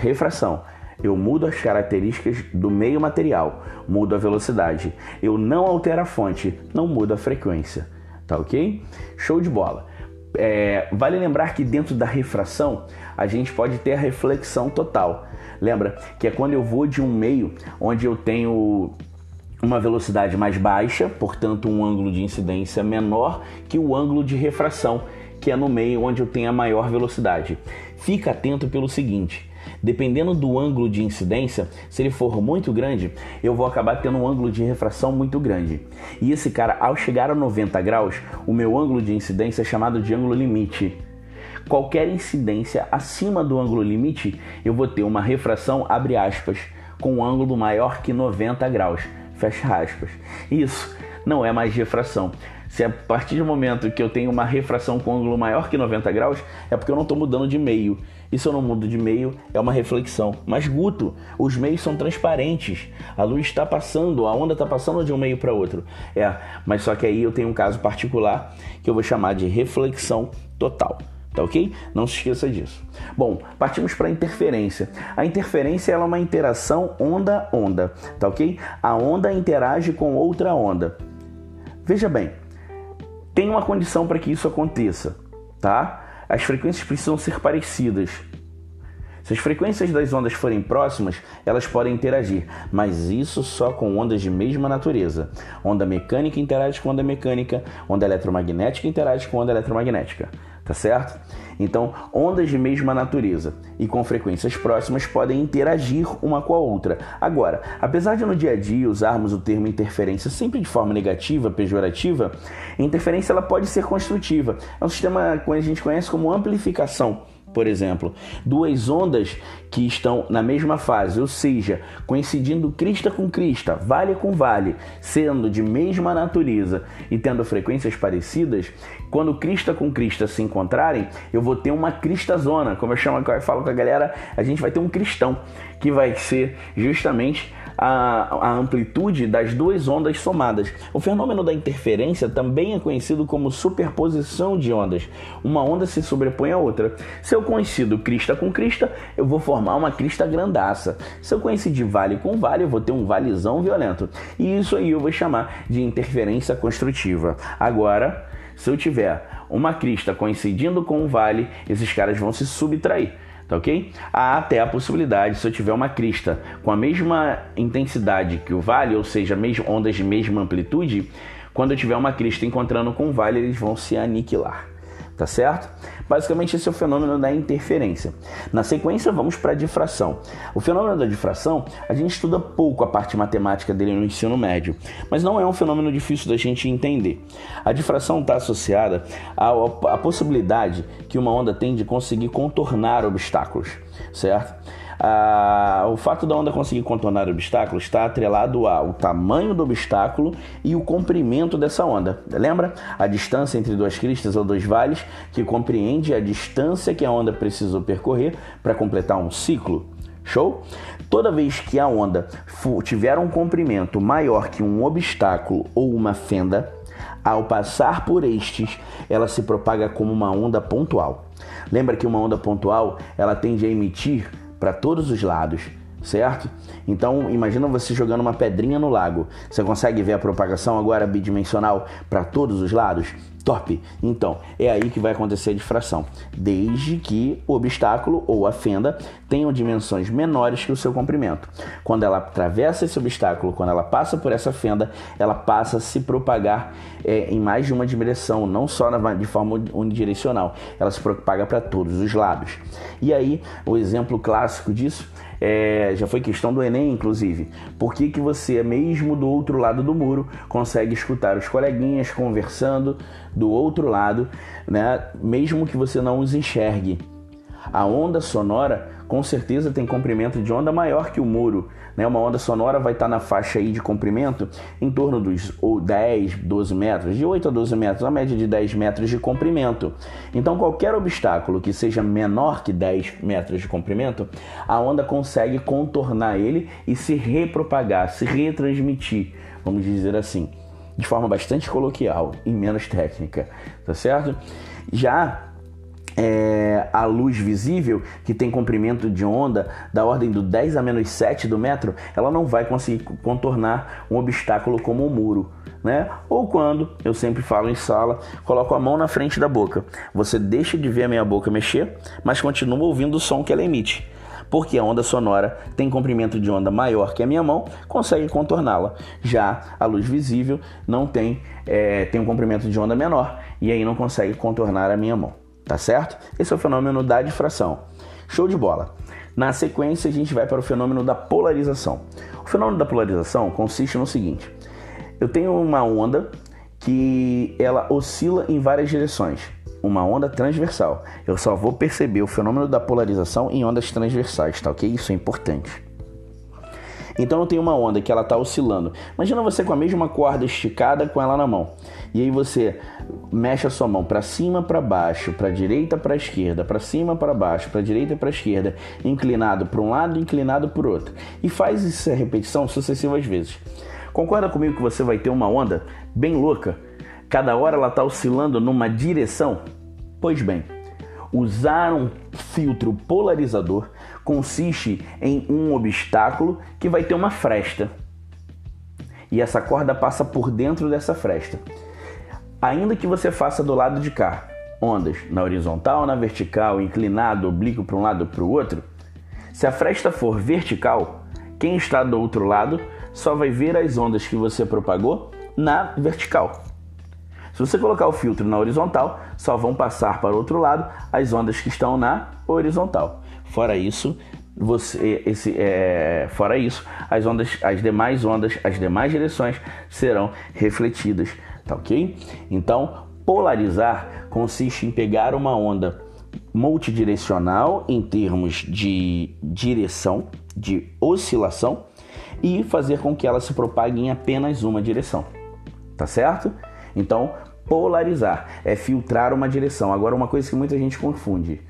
S2: refração eu mudo as características do meio material, mudo a velocidade. Eu não altero a fonte, não mudo a frequência. Tá ok? Show de bola. É, vale lembrar que dentro da refração a gente pode ter a reflexão total. Lembra que é quando eu vou de um meio onde eu tenho uma velocidade mais baixa, portanto um ângulo de incidência menor que o ângulo de refração, que é no meio onde eu tenho a maior velocidade. Fica atento pelo seguinte: Dependendo do ângulo de incidência, se ele for muito grande, eu vou acabar tendo um ângulo de refração muito grande. E esse cara, ao chegar a 90 graus, o meu ângulo de incidência é chamado de ângulo limite. Qualquer incidência acima do ângulo limite, eu vou ter uma refração, abre aspas, com um ângulo maior que 90 graus, fecha aspas. Isso não é mais refração. Se a partir do momento que eu tenho uma refração com ângulo maior que 90 graus, é porque eu não estou mudando de meio. Eu não mudo de meio, é uma reflexão. Mas Guto, os meios são transparentes. A luz está passando, a onda está passando de um meio para outro. É, mas só que aí eu tenho um caso particular que eu vou chamar de reflexão total. Tá ok? Não se esqueça disso. Bom, partimos para a interferência. A interferência é uma interação onda-onda, tá ok? A onda interage com outra onda. Veja bem, tem uma condição para que isso aconteça, tá? As frequências precisam ser parecidas. Se as frequências das ondas forem próximas, elas podem interagir, mas isso só com ondas de mesma natureza. Onda mecânica interage com onda mecânica, onda eletromagnética interage com onda eletromagnética tá certo? Então, ondas de mesma natureza e com frequências próximas podem interagir uma com a outra. Agora, apesar de no dia a dia usarmos o termo interferência sempre de forma negativa, pejorativa, a interferência ela pode ser construtiva. É um sistema que a gente conhece como amplificação por exemplo, duas ondas que estão na mesma fase, ou seja, coincidindo crista com crista, vale com vale, sendo de mesma natureza e tendo frequências parecidas, quando crista com crista se encontrarem, eu vou ter uma crista zona, como eu chamo, eu falo com a galera, a gente vai ter um cristão que vai ser justamente a, a amplitude das duas ondas somadas. O fenômeno da interferência também é conhecido como superposição de ondas. Uma onda se sobrepõe à outra. Se eu coincido crista com crista, eu vou formar uma crista grandaça. Se eu coincidir vale com vale, eu vou ter um valezão violento. E isso aí eu vou chamar de interferência construtiva. Agora, se eu tiver uma crista coincidindo com um vale, esses caras vão se subtrair tá ok? Há até a possibilidade, se eu tiver uma crista com a mesma intensidade que o vale, ou seja, ondas de mesma amplitude, quando eu tiver uma crista encontrando com o vale, eles vão se aniquilar. Tá certo? Basicamente, esse é o fenômeno da interferência. Na sequência, vamos para a difração. O fenômeno da difração, a gente estuda pouco a parte matemática dele no ensino médio, mas não é um fenômeno difícil da gente entender. A difração está associada à, à possibilidade que uma onda tem de conseguir contornar obstáculos, certo? Ah, o fato da onda conseguir contornar obstáculos está atrelado ao tamanho do obstáculo e o comprimento dessa onda. Lembra? A distância entre duas cristas ou dois vales que compreende a distância que a onda precisou percorrer para completar um ciclo. Show? Toda vez que a onda tiver um comprimento maior que um obstáculo ou uma fenda, ao passar por estes, ela se propaga como uma onda pontual. Lembra que uma onda pontual ela tende a emitir para todos os lados, certo? Então, imagina você jogando uma pedrinha no lago. Você consegue ver a propagação agora bidimensional para todos os lados? Top! Então, é aí que vai acontecer a difração, desde que o obstáculo ou a fenda tenham dimensões menores que o seu comprimento. Quando ela atravessa esse obstáculo, quando ela passa por essa fenda, ela passa a se propagar é, em mais de uma direção, não só na, de forma unidirecional, ela se propaga para todos os lados. E aí, o exemplo clássico disso é, já foi questão do Enem, inclusive. Por que, que você, mesmo do outro lado do muro, consegue escutar os coleguinhas conversando do outro lado, né? mesmo que você não os enxergue? A onda sonora com certeza tem comprimento de onda maior que o muro. Né? Uma onda sonora vai estar na faixa aí de comprimento em torno dos 10, 12 metros, de 8 a 12 metros, a média de 10 metros de comprimento. Então, qualquer obstáculo que seja menor que 10 metros de comprimento, a onda consegue contornar ele e se repropagar, se retransmitir, vamos dizer assim, de forma bastante coloquial e menos técnica, tá certo? Já é, a luz visível, que tem comprimento de onda da ordem do 10 a menos 7 do metro, ela não vai conseguir contornar um obstáculo como o um muro. Né? Ou quando, eu sempre falo em sala, coloco a mão na frente da boca. Você deixa de ver a minha boca mexer, mas continua ouvindo o som que ela emite. Porque a onda sonora tem comprimento de onda maior que a minha mão, consegue contorná-la. Já a luz visível não tem, é, tem um comprimento de onda menor e aí não consegue contornar a minha mão tá certo? Esse é o fenômeno da difração. Show de bola. Na sequência, a gente vai para o fenômeno da polarização. O fenômeno da polarização consiste no seguinte: eu tenho uma onda que ela oscila em várias direções, uma onda transversal. Eu só vou perceber o fenômeno da polarização em ondas transversais, tá ok? Isso é importante. Então eu tenho uma onda que ela está oscilando. Imagina você com a mesma corda esticada com ela na mão. E aí você mexe a sua mão para cima, para baixo, para direita, para esquerda, para cima, para baixo, para direita, para esquerda, inclinado para um lado, inclinado para o outro. E faz essa repetição sucessivas vezes. Concorda comigo que você vai ter uma onda bem louca? Cada hora ela está oscilando numa direção? Pois bem, usar um filtro polarizador consiste em um obstáculo que vai ter uma fresta. E essa corda passa por dentro dessa fresta. Ainda que você faça do lado de cá ondas na horizontal, na vertical, inclinado, oblíquo para um lado ou para o outro, se a fresta for vertical, quem está do outro lado só vai ver as ondas que você propagou na vertical. Se você colocar o filtro na horizontal, só vão passar para o outro lado as ondas que estão na horizontal. Fora isso, você, esse, é, fora isso, as ondas, as demais ondas, as demais direções serão refletidas, tá ok? Então, polarizar consiste em pegar uma onda multidirecional em termos de direção, de oscilação, e fazer com que ela se propague em apenas uma direção, tá certo? Então, polarizar é filtrar uma direção. Agora, uma coisa que muita gente confunde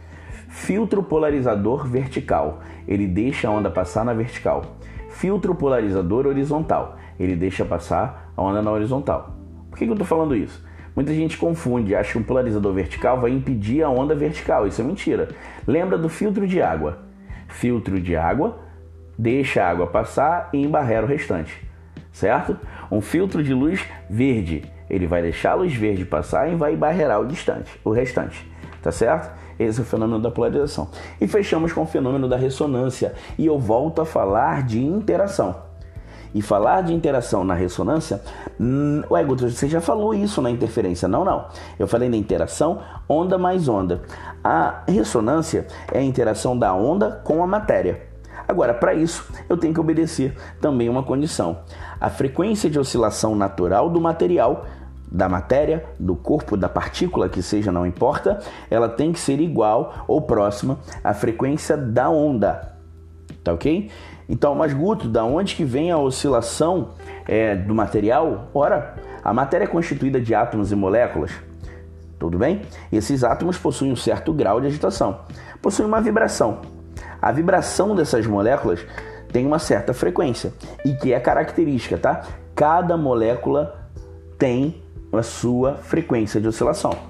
S2: Filtro polarizador vertical, ele deixa a onda passar na vertical. Filtro polarizador horizontal, ele deixa passar a onda na horizontal. Que, que eu estou falando isso? Muita gente confunde, acha que um polarizador vertical vai impedir a onda vertical. Isso é mentira. Lembra do filtro de água? Filtro de água deixa a água passar e embarrera o restante, certo? Um filtro de luz verde, ele vai deixar a luz verde passar e vai embarrerar o distante, o restante, tá certo? Esse é o fenômeno da polarização. E fechamos com o fenômeno da ressonância. E eu volto a falar de interação. E falar de interação na ressonância, hum, ué, Guto, você já falou isso na interferência. Não, não. Eu falei na interação onda mais onda. A ressonância é a interação da onda com a matéria. Agora, para isso, eu tenho que obedecer também uma condição. A frequência de oscilação natural do material da matéria, do corpo, da partícula, que seja, não importa, ela tem que ser igual ou próxima à frequência da onda. Tá ok? Então, mas Guto, da onde que vem a oscilação é, do material? Ora, a matéria é constituída de átomos e moléculas. Tudo bem? Esses átomos possuem um certo grau de agitação, possuem uma vibração. A vibração dessas moléculas tem uma certa frequência e que é característica, tá? Cada molécula tem a sua frequência de oscilação.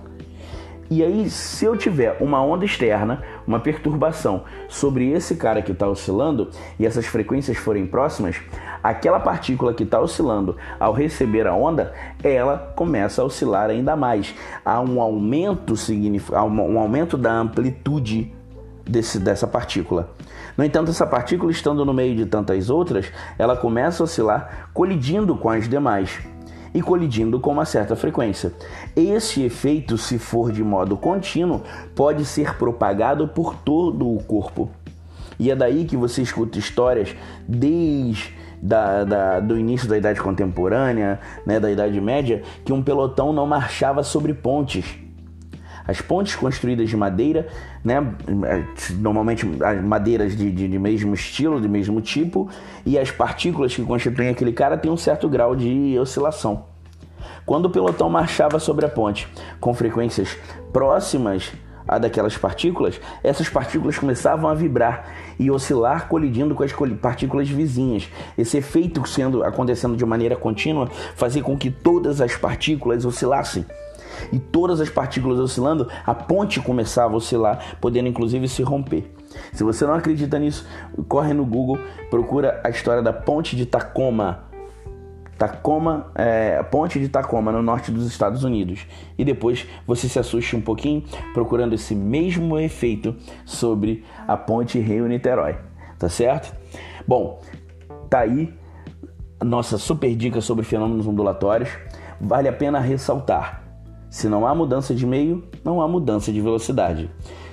S2: E aí, se eu tiver uma onda externa, uma perturbação sobre esse cara que está oscilando e essas frequências forem próximas, aquela partícula que está oscilando, ao receber a onda, ela começa a oscilar ainda mais. Há um aumento, um aumento da amplitude desse, dessa partícula. No entanto, essa partícula, estando no meio de tantas outras, ela começa a oscilar colidindo com as demais e colidindo com uma certa frequência. Esse efeito, se for de modo contínuo, pode ser propagado por todo o corpo. E é daí que você escuta histórias desde da, da, do início da Idade Contemporânea, né, da Idade Média, que um pelotão não marchava sobre pontes. As pontes construídas de madeira, né, normalmente madeiras de, de, de, mesmo estilo, de mesmo tipo, e as partículas que constituem aquele cara têm um certo grau de oscilação. Quando o pelotão marchava sobre a ponte com frequências próximas a daquelas partículas, essas partículas começavam a vibrar e oscilar colidindo com as partículas vizinhas. Esse efeito sendo acontecendo de maneira contínua fazia com que todas as partículas oscilassem e todas as partículas oscilando, a ponte começava a oscilar, podendo inclusive se romper. Se você não acredita nisso, corre no Google, procura a história da ponte de Tacoma. Tacoma, é, ponte de Tacoma, no norte dos Estados Unidos. E depois você se assuste um pouquinho procurando esse mesmo efeito sobre a ponte Rio-Niterói. Tá certo? Bom, tá aí nossa super dica sobre fenômenos ondulatórios. Vale a pena ressaltar se não há mudança de meio, não há mudança de velocidade.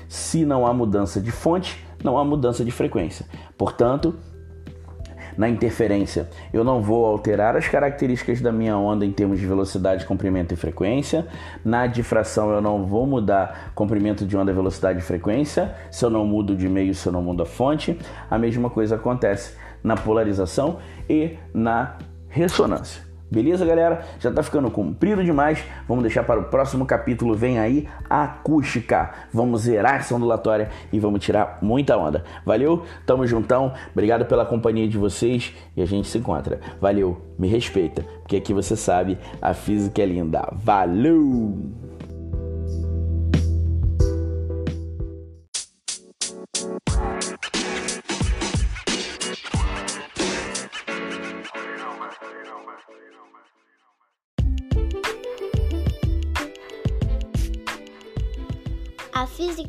S2: Se não há mudança de fonte, não há mudança de frequência. Portanto, na interferência, eu não vou alterar as características da minha onda em termos de velocidade, comprimento e frequência. Na difração, eu não vou mudar comprimento de onda, velocidade e frequência. Se eu não mudo de meio, se eu não mudo a fonte, a mesma coisa acontece na polarização e na ressonância. Beleza, galera? Já tá ficando comprido demais. Vamos deixar para o próximo capítulo. Vem aí a acústica. Vamos zerar essa ondulatória e vamos tirar muita onda. Valeu? Tamo juntão. Obrigado pela companhia de vocês e a gente se encontra. Valeu. Me respeita, porque aqui você sabe, a física é linda. Valeu!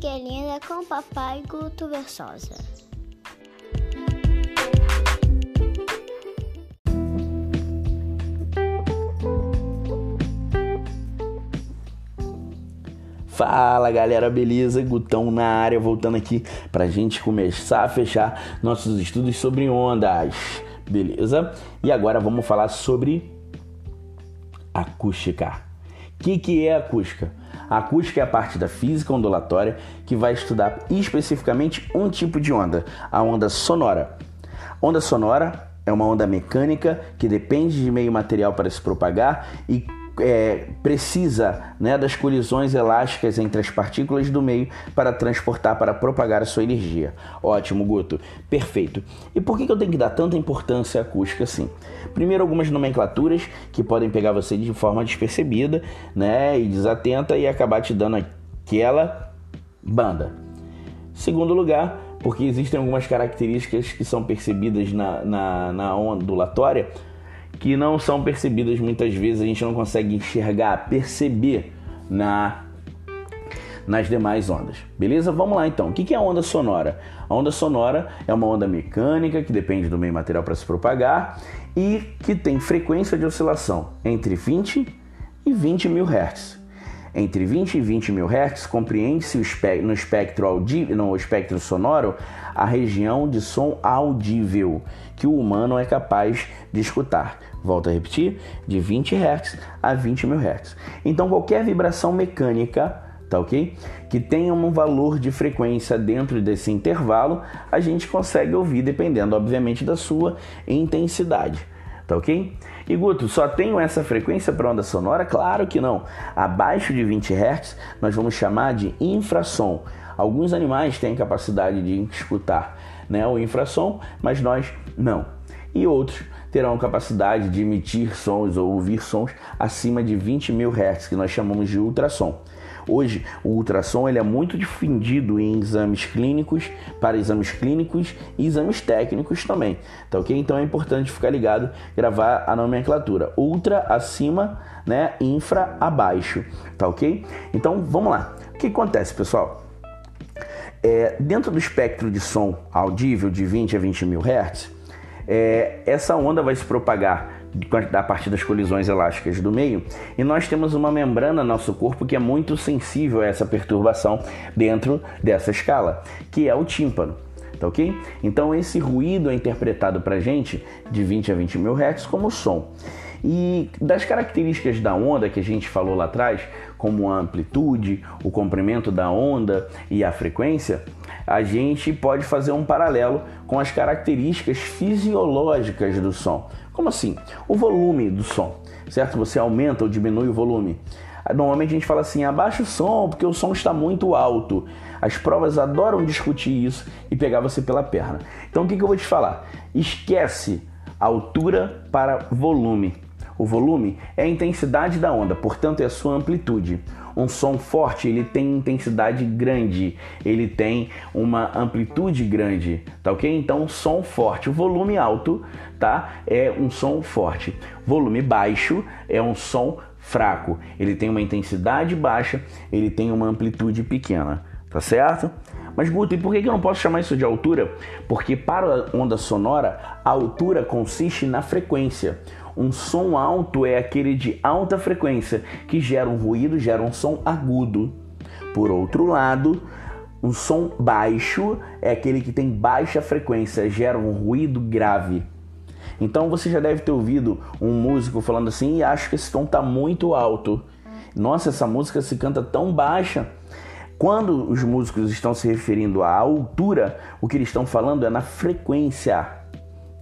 S1: A Linda com Papai Guto Versosa.
S2: Fala galera, beleza? Gutão na área, voltando aqui pra gente começar a fechar nossos estudos sobre ondas, beleza? E agora vamos falar sobre acústica. O que, que é acústica? A acústica é a parte da física ondulatória que vai estudar especificamente um tipo de onda, a onda sonora. Onda sonora é uma onda mecânica que depende de meio material para se propagar e é, precisa né, das colisões elásticas entre as partículas do meio para transportar, para propagar a sua energia. Ótimo, Guto. Perfeito. E por que eu tenho que dar tanta importância à acústica assim? Primeiro, algumas nomenclaturas que podem pegar você de forma despercebida né, e desatenta e acabar te dando aquela banda. Segundo lugar, porque existem algumas características que são percebidas na, na, na ondulatória que não são percebidas muitas vezes, a gente não consegue enxergar, perceber na, nas demais ondas. Beleza? Vamos lá então. O que é a onda sonora? A onda sonora é uma onda mecânica que depende do meio material para se propagar e que tem frequência de oscilação entre 20 e 20 mil Hz. Entre 20 e 20 mil Hz compreende-se no espectro audível, no espectro sonoro a região de som audível que o humano é capaz de escutar. Volto a repetir, de 20 Hz a 20 mil Hz. Então qualquer vibração mecânica tá ok? Que tenha um valor de frequência dentro desse intervalo, a gente consegue ouvir dependendo, obviamente, da sua intensidade, tá ok? E Guto, só tenho essa frequência para onda sonora? Claro que não. Abaixo de 20 Hz, nós vamos chamar de infrassom. Alguns animais têm capacidade de escutar né, o infrassom, mas nós não. E outros terão capacidade de emitir sons ou ouvir sons acima de 20 mil Hz, que nós chamamos de ultrassom. Hoje, o ultrassom ele é muito difundido em exames clínicos, para exames clínicos e exames técnicos também, tá ok? Então é importante ficar ligado, gravar a nomenclatura. Ultra acima, né? Infra abaixo, tá ok? Então vamos lá. O que acontece, pessoal? É, dentro do espectro de som audível de 20 a 20 mil Hz, é, essa onda vai se propagar a partir das colisões elásticas do meio, e nós temos uma membrana no nosso corpo que é muito sensível a essa perturbação dentro dessa escala, que é o tímpano. Tá ok? Então esse ruído é interpretado para gente de 20 a 20 mil hertz como som. E das características da onda que a gente falou lá atrás, como a amplitude, o comprimento da onda e a frequência, a gente pode fazer um paralelo com as características fisiológicas do som. Como assim? O volume do som, certo? Você aumenta ou diminui o volume. Normalmente a gente fala assim, abaixa o som porque o som está muito alto. As provas adoram discutir isso e pegar você pela perna. Então o que, que eu vou te falar? Esquece altura para volume. O volume é a intensidade da onda, portanto é a sua amplitude. Um som forte, ele tem intensidade grande, ele tem uma amplitude grande, tá ok? Então, som forte, o volume alto, tá? É um som forte. Volume baixo é um som fraco. Ele tem uma intensidade baixa, ele tem uma amplitude pequena, tá certo? Mas Guto, e por que eu não posso chamar isso de altura? Porque para a onda sonora, a altura consiste na frequência. Um som alto é aquele de alta frequência que gera um ruído, gera um som agudo. Por outro lado, um som baixo é aquele que tem baixa frequência, gera um ruído grave. Então você já deve ter ouvido um músico falando assim: e acho que esse tom está muito alto. Nossa, essa música se canta tão baixa. Quando os músicos estão se referindo à altura, o que eles estão falando é na frequência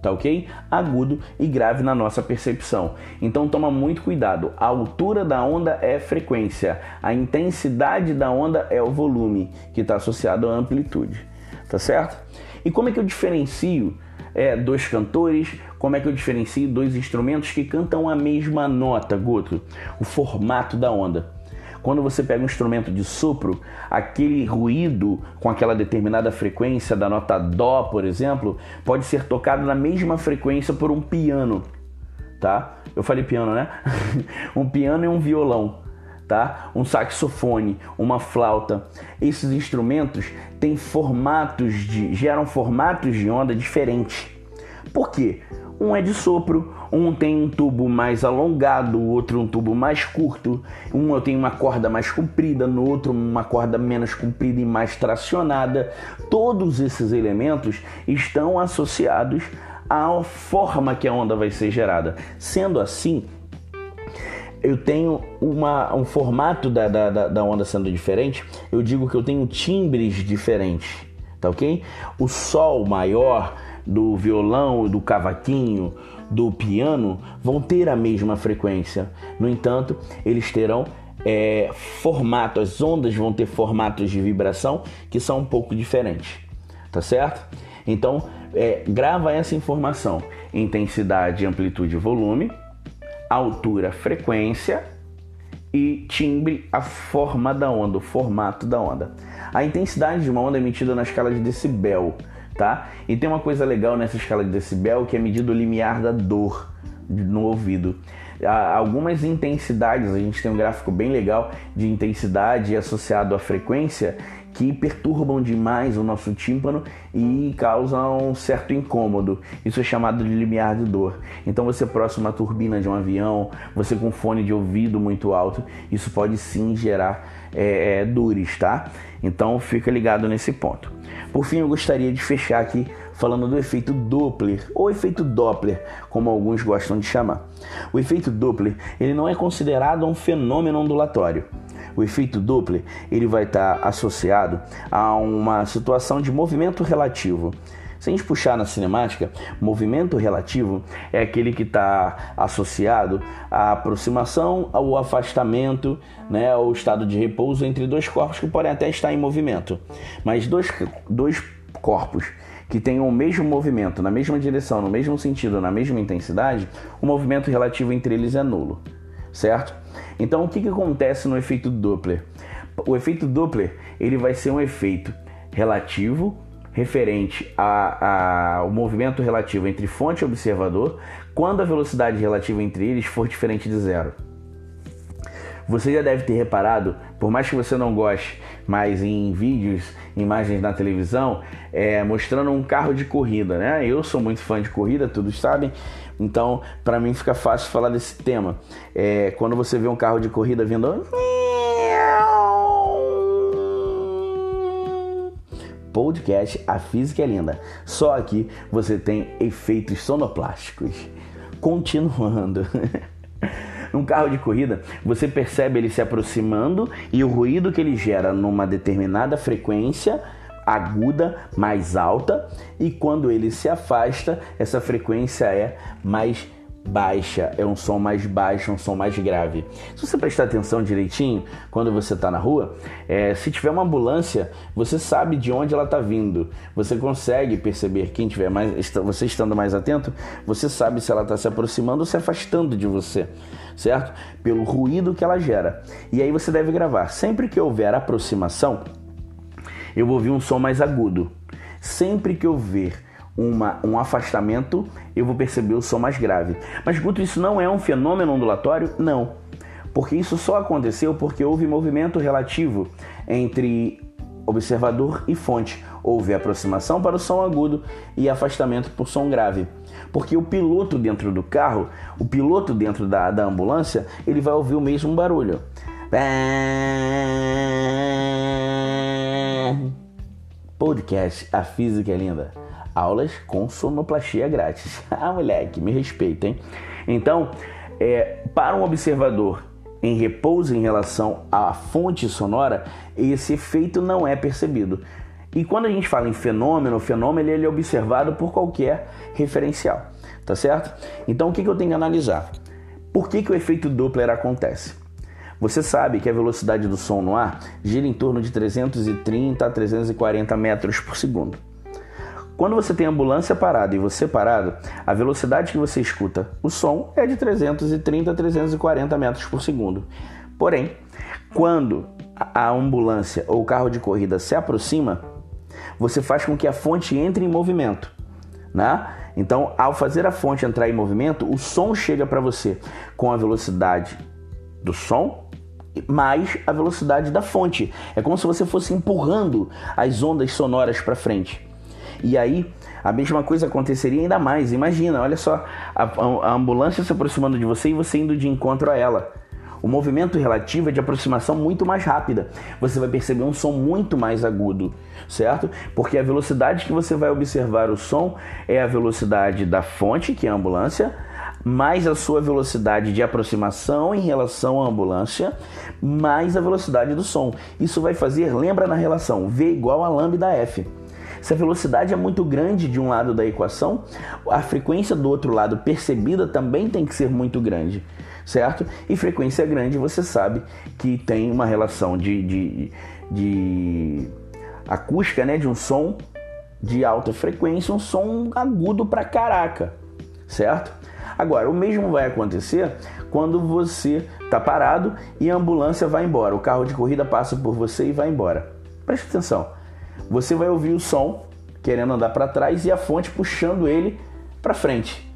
S2: tá ok? Agudo e grave na nossa percepção. Então toma muito cuidado. A altura da onda é frequência, a intensidade da onda é o volume, que está associado à amplitude, tá certo? E como é que eu diferencio é, dois cantores? Como é que eu diferencio dois instrumentos que cantam a mesma nota, Goto? O formato da onda. Quando você pega um instrumento de sopro, aquele ruído com aquela determinada frequência da nota Dó, por exemplo, pode ser tocado na mesma frequência por um piano, tá? Eu falei piano, né? um piano e um violão. Tá? Um saxofone, uma flauta. Esses instrumentos têm formatos de geram formatos de onda diferentes. Por quê? Um é de sopro, um tem um tubo mais alongado, o outro um tubo mais curto. Um tem uma corda mais comprida, no outro uma corda menos comprida e mais tracionada. Todos esses elementos estão associados à forma que a onda vai ser gerada. Sendo assim, eu tenho uma, um formato da, da, da onda sendo diferente, eu digo que eu tenho timbres diferentes, tá ok? O sol maior do violão, do cavaquinho, do piano vão ter a mesma frequência. No entanto, eles terão é, formato, as ondas vão ter formatos de vibração que são um pouco diferentes, tá certo? Então, é, grava essa informação: intensidade, amplitude, volume, altura, frequência e timbre, a forma da onda, o formato da onda. A intensidade de uma onda é emitida na escala de decibel tá? E tem uma coisa legal nessa escala de decibel que é medido o limiar da dor no ouvido. algumas intensidades, a gente tem um gráfico bem legal de intensidade associado à frequência que perturbam demais o nosso tímpano e causam um certo incômodo. Isso é chamado de limiar de dor. Então, você próximo à turbina de um avião, você com fone de ouvido muito alto, isso pode sim gerar é, é, dores, tá? Então, fica ligado nesse ponto. Por fim, eu gostaria de fechar aqui falando do efeito Doppler ou efeito Doppler, como alguns gostam de chamar. O efeito Doppler ele não é considerado um fenômeno ondulatório o efeito Doppler ele vai estar associado a uma situação de movimento relativo. Se a gente puxar na cinemática, movimento relativo é aquele que está associado à aproximação ao afastamento, né, ao estado de repouso entre dois corpos que podem até estar em movimento. Mas dois, dois corpos que tenham o mesmo movimento, na mesma direção, no mesmo sentido, na mesma intensidade, o movimento relativo entre eles é nulo, certo? Então, o que, que acontece no efeito Doppler? O efeito Doppler ele vai ser um efeito relativo referente ao movimento relativo entre fonte e observador quando a velocidade relativa entre eles for diferente de zero. Você já deve ter reparado, por mais que você não goste, mas em vídeos, imagens na televisão, é, mostrando um carro de corrida, né? Eu sou muito fã de corrida, todos sabem, então para mim fica fácil falar desse tema. É, quando você vê um carro de corrida vindo. Podcast A Física é Linda. Só aqui você tem efeitos sonoplásticos. Continuando. Num carro de corrida, você percebe ele se aproximando e o ruído que ele gera numa determinada frequência aguda, mais alta, e quando ele se afasta, essa frequência é mais baixa, é um som mais baixo, um som mais grave. Se você prestar atenção direitinho quando você está na rua, é, se tiver uma ambulância, você sabe de onde ela está vindo. Você consegue perceber quem tiver mais, você estando mais atento, você sabe se ela está se aproximando ou se afastando de você, certo? Pelo ruído que ela gera. E aí você deve gravar. Sempre que houver aproximação, eu vou ouvir um som mais agudo. Sempre que eu ver uma, um afastamento, eu vou perceber o som mais grave. Mas, Guto, isso não é um fenômeno ondulatório? Não. Porque isso só aconteceu porque houve movimento relativo entre observador e fonte. Houve aproximação para o som agudo e afastamento por som grave. Porque o piloto dentro do carro, o piloto dentro da, da ambulância, ele vai ouvir o mesmo barulho. Podcast A Física é Linda aulas com sonoplastia grátis. ah, moleque, me respeita, hein? Então, é, para um observador em repouso em relação à fonte sonora, esse efeito não é percebido. E quando a gente fala em fenômeno, o fenômeno ele é observado por qualquer referencial, tá certo? Então o que, que eu tenho que analisar? Por que, que o efeito Doppler acontece? Você sabe que a velocidade do som no ar gira em torno de 330 a 340 metros por segundo. Quando você tem ambulância parada e você parado, a velocidade que você escuta o som é de 330 a 340 metros por segundo. Porém, quando a ambulância ou o carro de corrida se aproxima, você faz com que a fonte entre em movimento, né? Então, ao fazer a fonte entrar em movimento, o som chega para você com a velocidade do som mais a velocidade da fonte. É como se você fosse empurrando as ondas sonoras para frente. E aí a mesma coisa aconteceria ainda mais. Imagina, olha só, a, a, ambulância se aproximando de você e você indo de encontro a ela. O movimento relativo é de aproximação muito mais rápida. Você vai perceber um som muito mais agudo, certo? Porque a velocidade que você vai observar o som é a velocidade da fonte, que é a ambulância, mais a sua velocidade de aproximação em relação à ambulância, mais a velocidade do som. Isso vai fazer, lembra na relação, V igual a lambda F. Se a velocidade é muito grande de um lado da equação, a frequência do outro lado percebida também tem que ser muito grande, certo? E frequência grande você sabe que tem uma relação de, de, de acústica, né? De um som de alta frequência, um som agudo pra caraca, certo? Agora, o mesmo vai acontecer quando você está parado e a ambulância vai embora. O carro de corrida passa por você e vai embora. Preste atenção você vai ouvir o som querendo andar para trás e a fonte puxando ele para frente.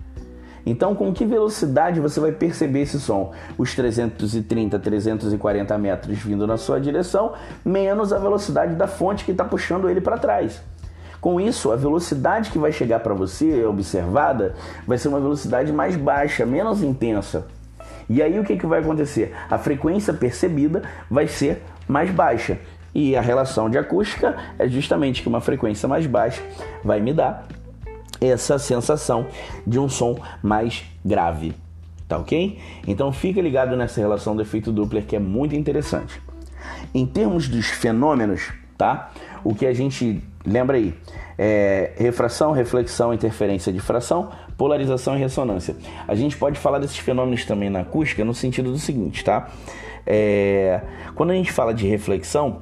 S2: Então, com que velocidade você vai perceber esse som? Os 330, 340 metros vindo na sua direção, menos a velocidade da fonte que está puxando ele para trás. Com isso, a velocidade que vai chegar para você, observada, vai ser uma velocidade mais baixa, menos intensa. E aí o que, que vai acontecer? A frequência percebida vai ser mais baixa. E a relação de acústica é justamente que uma frequência mais baixa vai me dar essa sensação de um som mais grave. Tá ok? Então fica ligado nessa relação do efeito Doppler que é muito interessante. Em termos dos fenômenos, tá? O que a gente lembra aí é refração, reflexão, interferência, difração, polarização e ressonância. A gente pode falar desses fenômenos também na acústica no sentido do seguinte, tá? É, quando a gente fala de reflexão,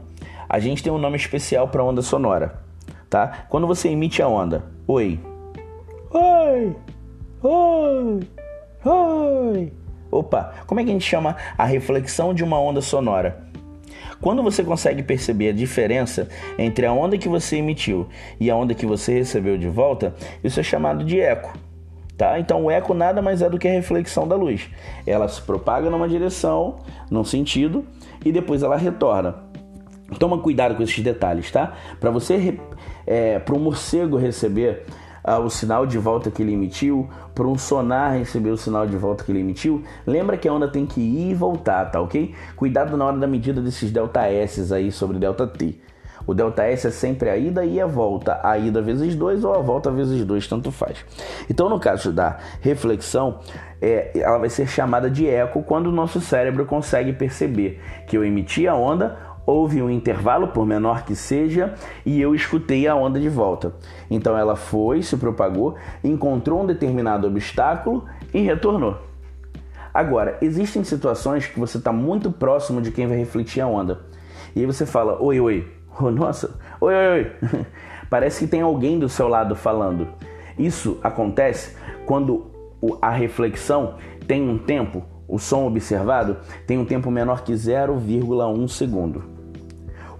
S2: a gente tem um nome especial para onda sonora, tá? Quando você emite a onda, oi, oi, oi, oi. Opa, como é que a gente chama a reflexão de uma onda sonora? Quando você consegue perceber a diferença entre a onda que você emitiu e a onda que você recebeu de volta, isso é chamado de eco. Tá? Então o eco nada mais é do que a reflexão da luz. Ela se propaga numa direção, num sentido, e depois ela retorna. Toma cuidado com esses detalhes, tá? Para você, é, para um morcego receber ah, o sinal de volta que ele emitiu, para um sonar receber o sinal de volta que ele emitiu, lembra que a onda tem que ir e voltar, tá ok? Cuidado na hora da medida desses delta S aí sobre delta T. O delta S é sempre a ida e a volta, a ida vezes 2 ou a volta vezes 2, tanto faz. Então, no caso da reflexão, é, ela vai ser chamada de eco quando o nosso cérebro consegue perceber que eu emiti a onda houve um intervalo, por menor que seja, e eu escutei a onda de volta. Então ela foi, se propagou, encontrou um determinado obstáculo e retornou. Agora, existem situações que você está muito próximo de quem vai refletir a onda. E aí você fala, oi, oi. Oh, nossa, oi, oi, oi. Parece que tem alguém do seu lado falando. Isso acontece quando a reflexão tem um tempo, o som observado tem um tempo menor que 0,1 segundo.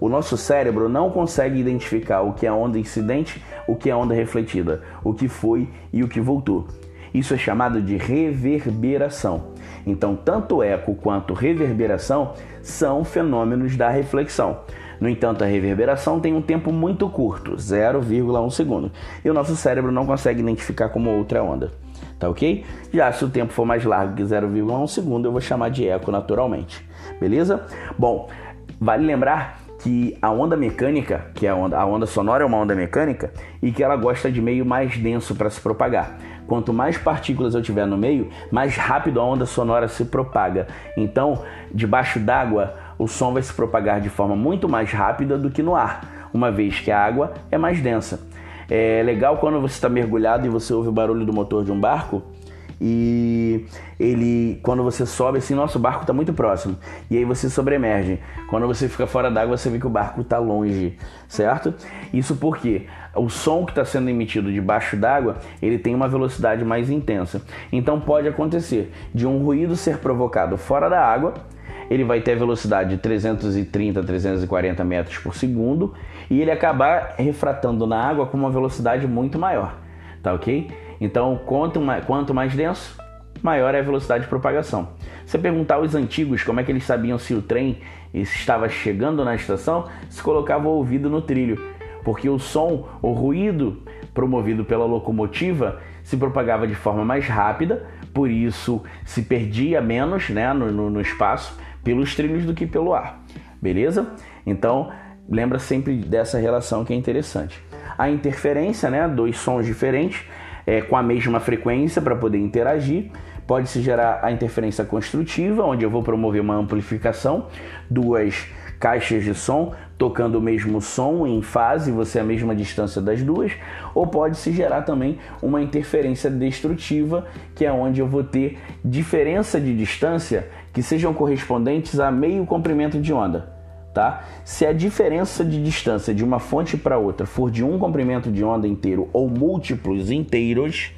S2: O nosso cérebro não consegue identificar o que é onda incidente, o que é onda refletida, o que foi e o que voltou. Isso é chamado de reverberação. Então, tanto eco quanto reverberação são fenômenos da reflexão. No entanto, a reverberação tem um tempo muito curto, 0,1 segundo, e o nosso cérebro não consegue identificar como outra onda. Tá ok? Já se o tempo for mais largo que 0,1 segundo, eu vou chamar de eco naturalmente. Beleza? Bom, vale lembrar que a onda mecânica, que é a onda, a onda sonora é uma onda mecânica, e que ela gosta de meio mais denso para se propagar. Quanto mais partículas eu tiver no meio, mais rápido a onda sonora se propaga. Então, debaixo d'água, o som vai se propagar de forma muito mais rápida do que no ar, uma vez que a água é mais densa. É legal quando você está mergulhado e você ouve o barulho do motor de um barco e ele quando você sobe assim, nosso barco está muito próximo e aí você sobremerge. Quando você fica fora d'água, você vê que o barco está longe, certo? Isso porque o som que está sendo emitido debaixo d'água ele tem uma velocidade mais intensa. Então pode acontecer de um ruído ser provocado fora da água ele vai ter a velocidade de 330, 340 metros por segundo e ele acabar refratando na água com uma velocidade muito maior, tá ok? Então, quanto mais, quanto mais denso, maior é a velocidade de propagação. Se perguntar aos antigos como é que eles sabiam se o trem estava chegando na estação, se colocava o ouvido no trilho, porque o som, o ruído promovido pela locomotiva se propagava de forma mais rápida, por isso se perdia menos né, no, no, no espaço pelos trilhos do que pelo ar. Beleza? Então, lembra sempre dessa relação que é interessante. A interferência, né, dois sons diferentes, é, com a mesma frequência para poder interagir. Pode-se gerar a interferência construtiva, onde eu vou promover uma amplificação, duas caixas de som tocando o mesmo som em fase, você a mesma distância das duas, ou pode-se gerar também uma interferência destrutiva, que é onde eu vou ter diferença de distância que sejam correspondentes a meio comprimento de onda tá? Se a diferença de distância de uma fonte para outra for de um comprimento de onda inteiro ou múltiplos inteiros,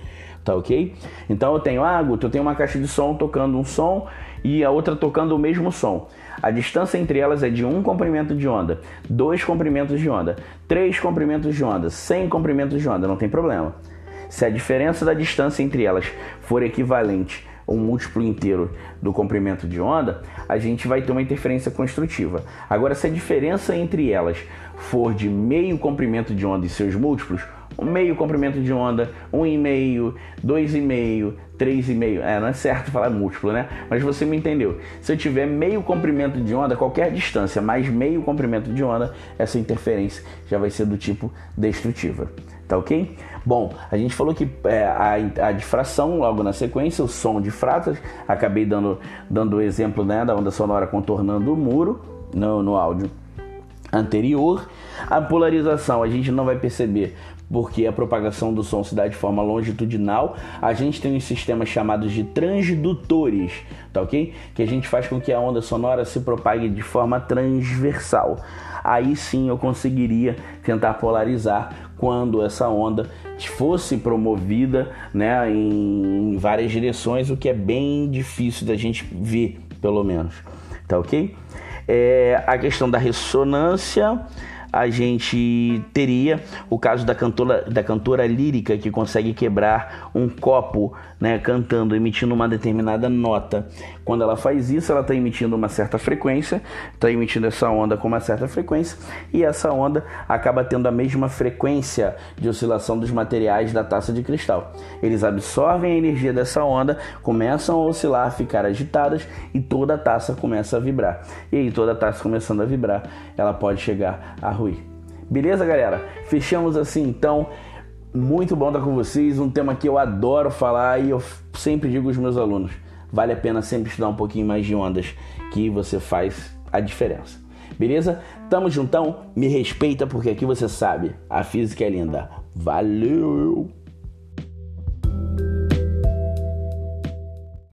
S2: tá ok? Então eu tenho, ah, eu tenho uma caixa de som tocando um som e a outra tocando o mesmo som. A distância entre elas é de um comprimento de onda, dois comprimentos de onda, três comprimentos de onda, cem comprimentos de onda, não tem problema. Se a diferença da distância entre elas for equivalente um múltiplo inteiro do comprimento de onda, a gente vai ter uma interferência construtiva. Agora, se a diferença entre elas for de meio comprimento de onda e seus múltiplos, um meio comprimento de onda, um e meio, dois e meio, três e meio. É, não é certo falar múltiplo, né? Mas você me entendeu. Se eu tiver meio comprimento de onda, qualquer distância mais meio comprimento de onda, essa interferência já vai ser do tipo destrutiva. Tá ok? Bom, a gente falou que é, a, a, difração, logo na sequência, o som de fratas, acabei dando, dando o exemplo né, da onda sonora contornando o muro no, no áudio anterior. A polarização a gente não vai perceber porque a propagação do som se dá de forma longitudinal. A gente tem uns sistemas chamados de transdutores, tá ok? Que a gente faz com que a onda sonora se propague de forma transversal. Aí sim eu conseguiria tentar polarizar quando essa onda fosse promovida né, em várias direções, o que é bem difícil da gente ver, pelo menos. Tá ok? É, a questão da ressonância a gente teria. O caso da cantora, da cantora lírica que consegue quebrar um copo, né, cantando, emitindo uma determinada nota. Quando ela faz isso, ela está emitindo uma certa frequência, está emitindo essa onda com uma certa frequência, e essa onda acaba tendo a mesma frequência de oscilação dos materiais da taça de cristal. Eles absorvem a energia dessa onda, começam a oscilar, ficar agitadas, e toda a taça começa a vibrar. E aí, toda a taça começando a vibrar, ela pode chegar a Beleza, galera? Fechamos assim então. Muito bom estar com vocês. Um tema que eu adoro falar e eu sempre digo aos meus alunos: vale a pena sempre estudar um pouquinho mais de ondas, que você faz a diferença. Beleza? Tamo juntão. Me respeita porque aqui você sabe, a física é linda. Valeu!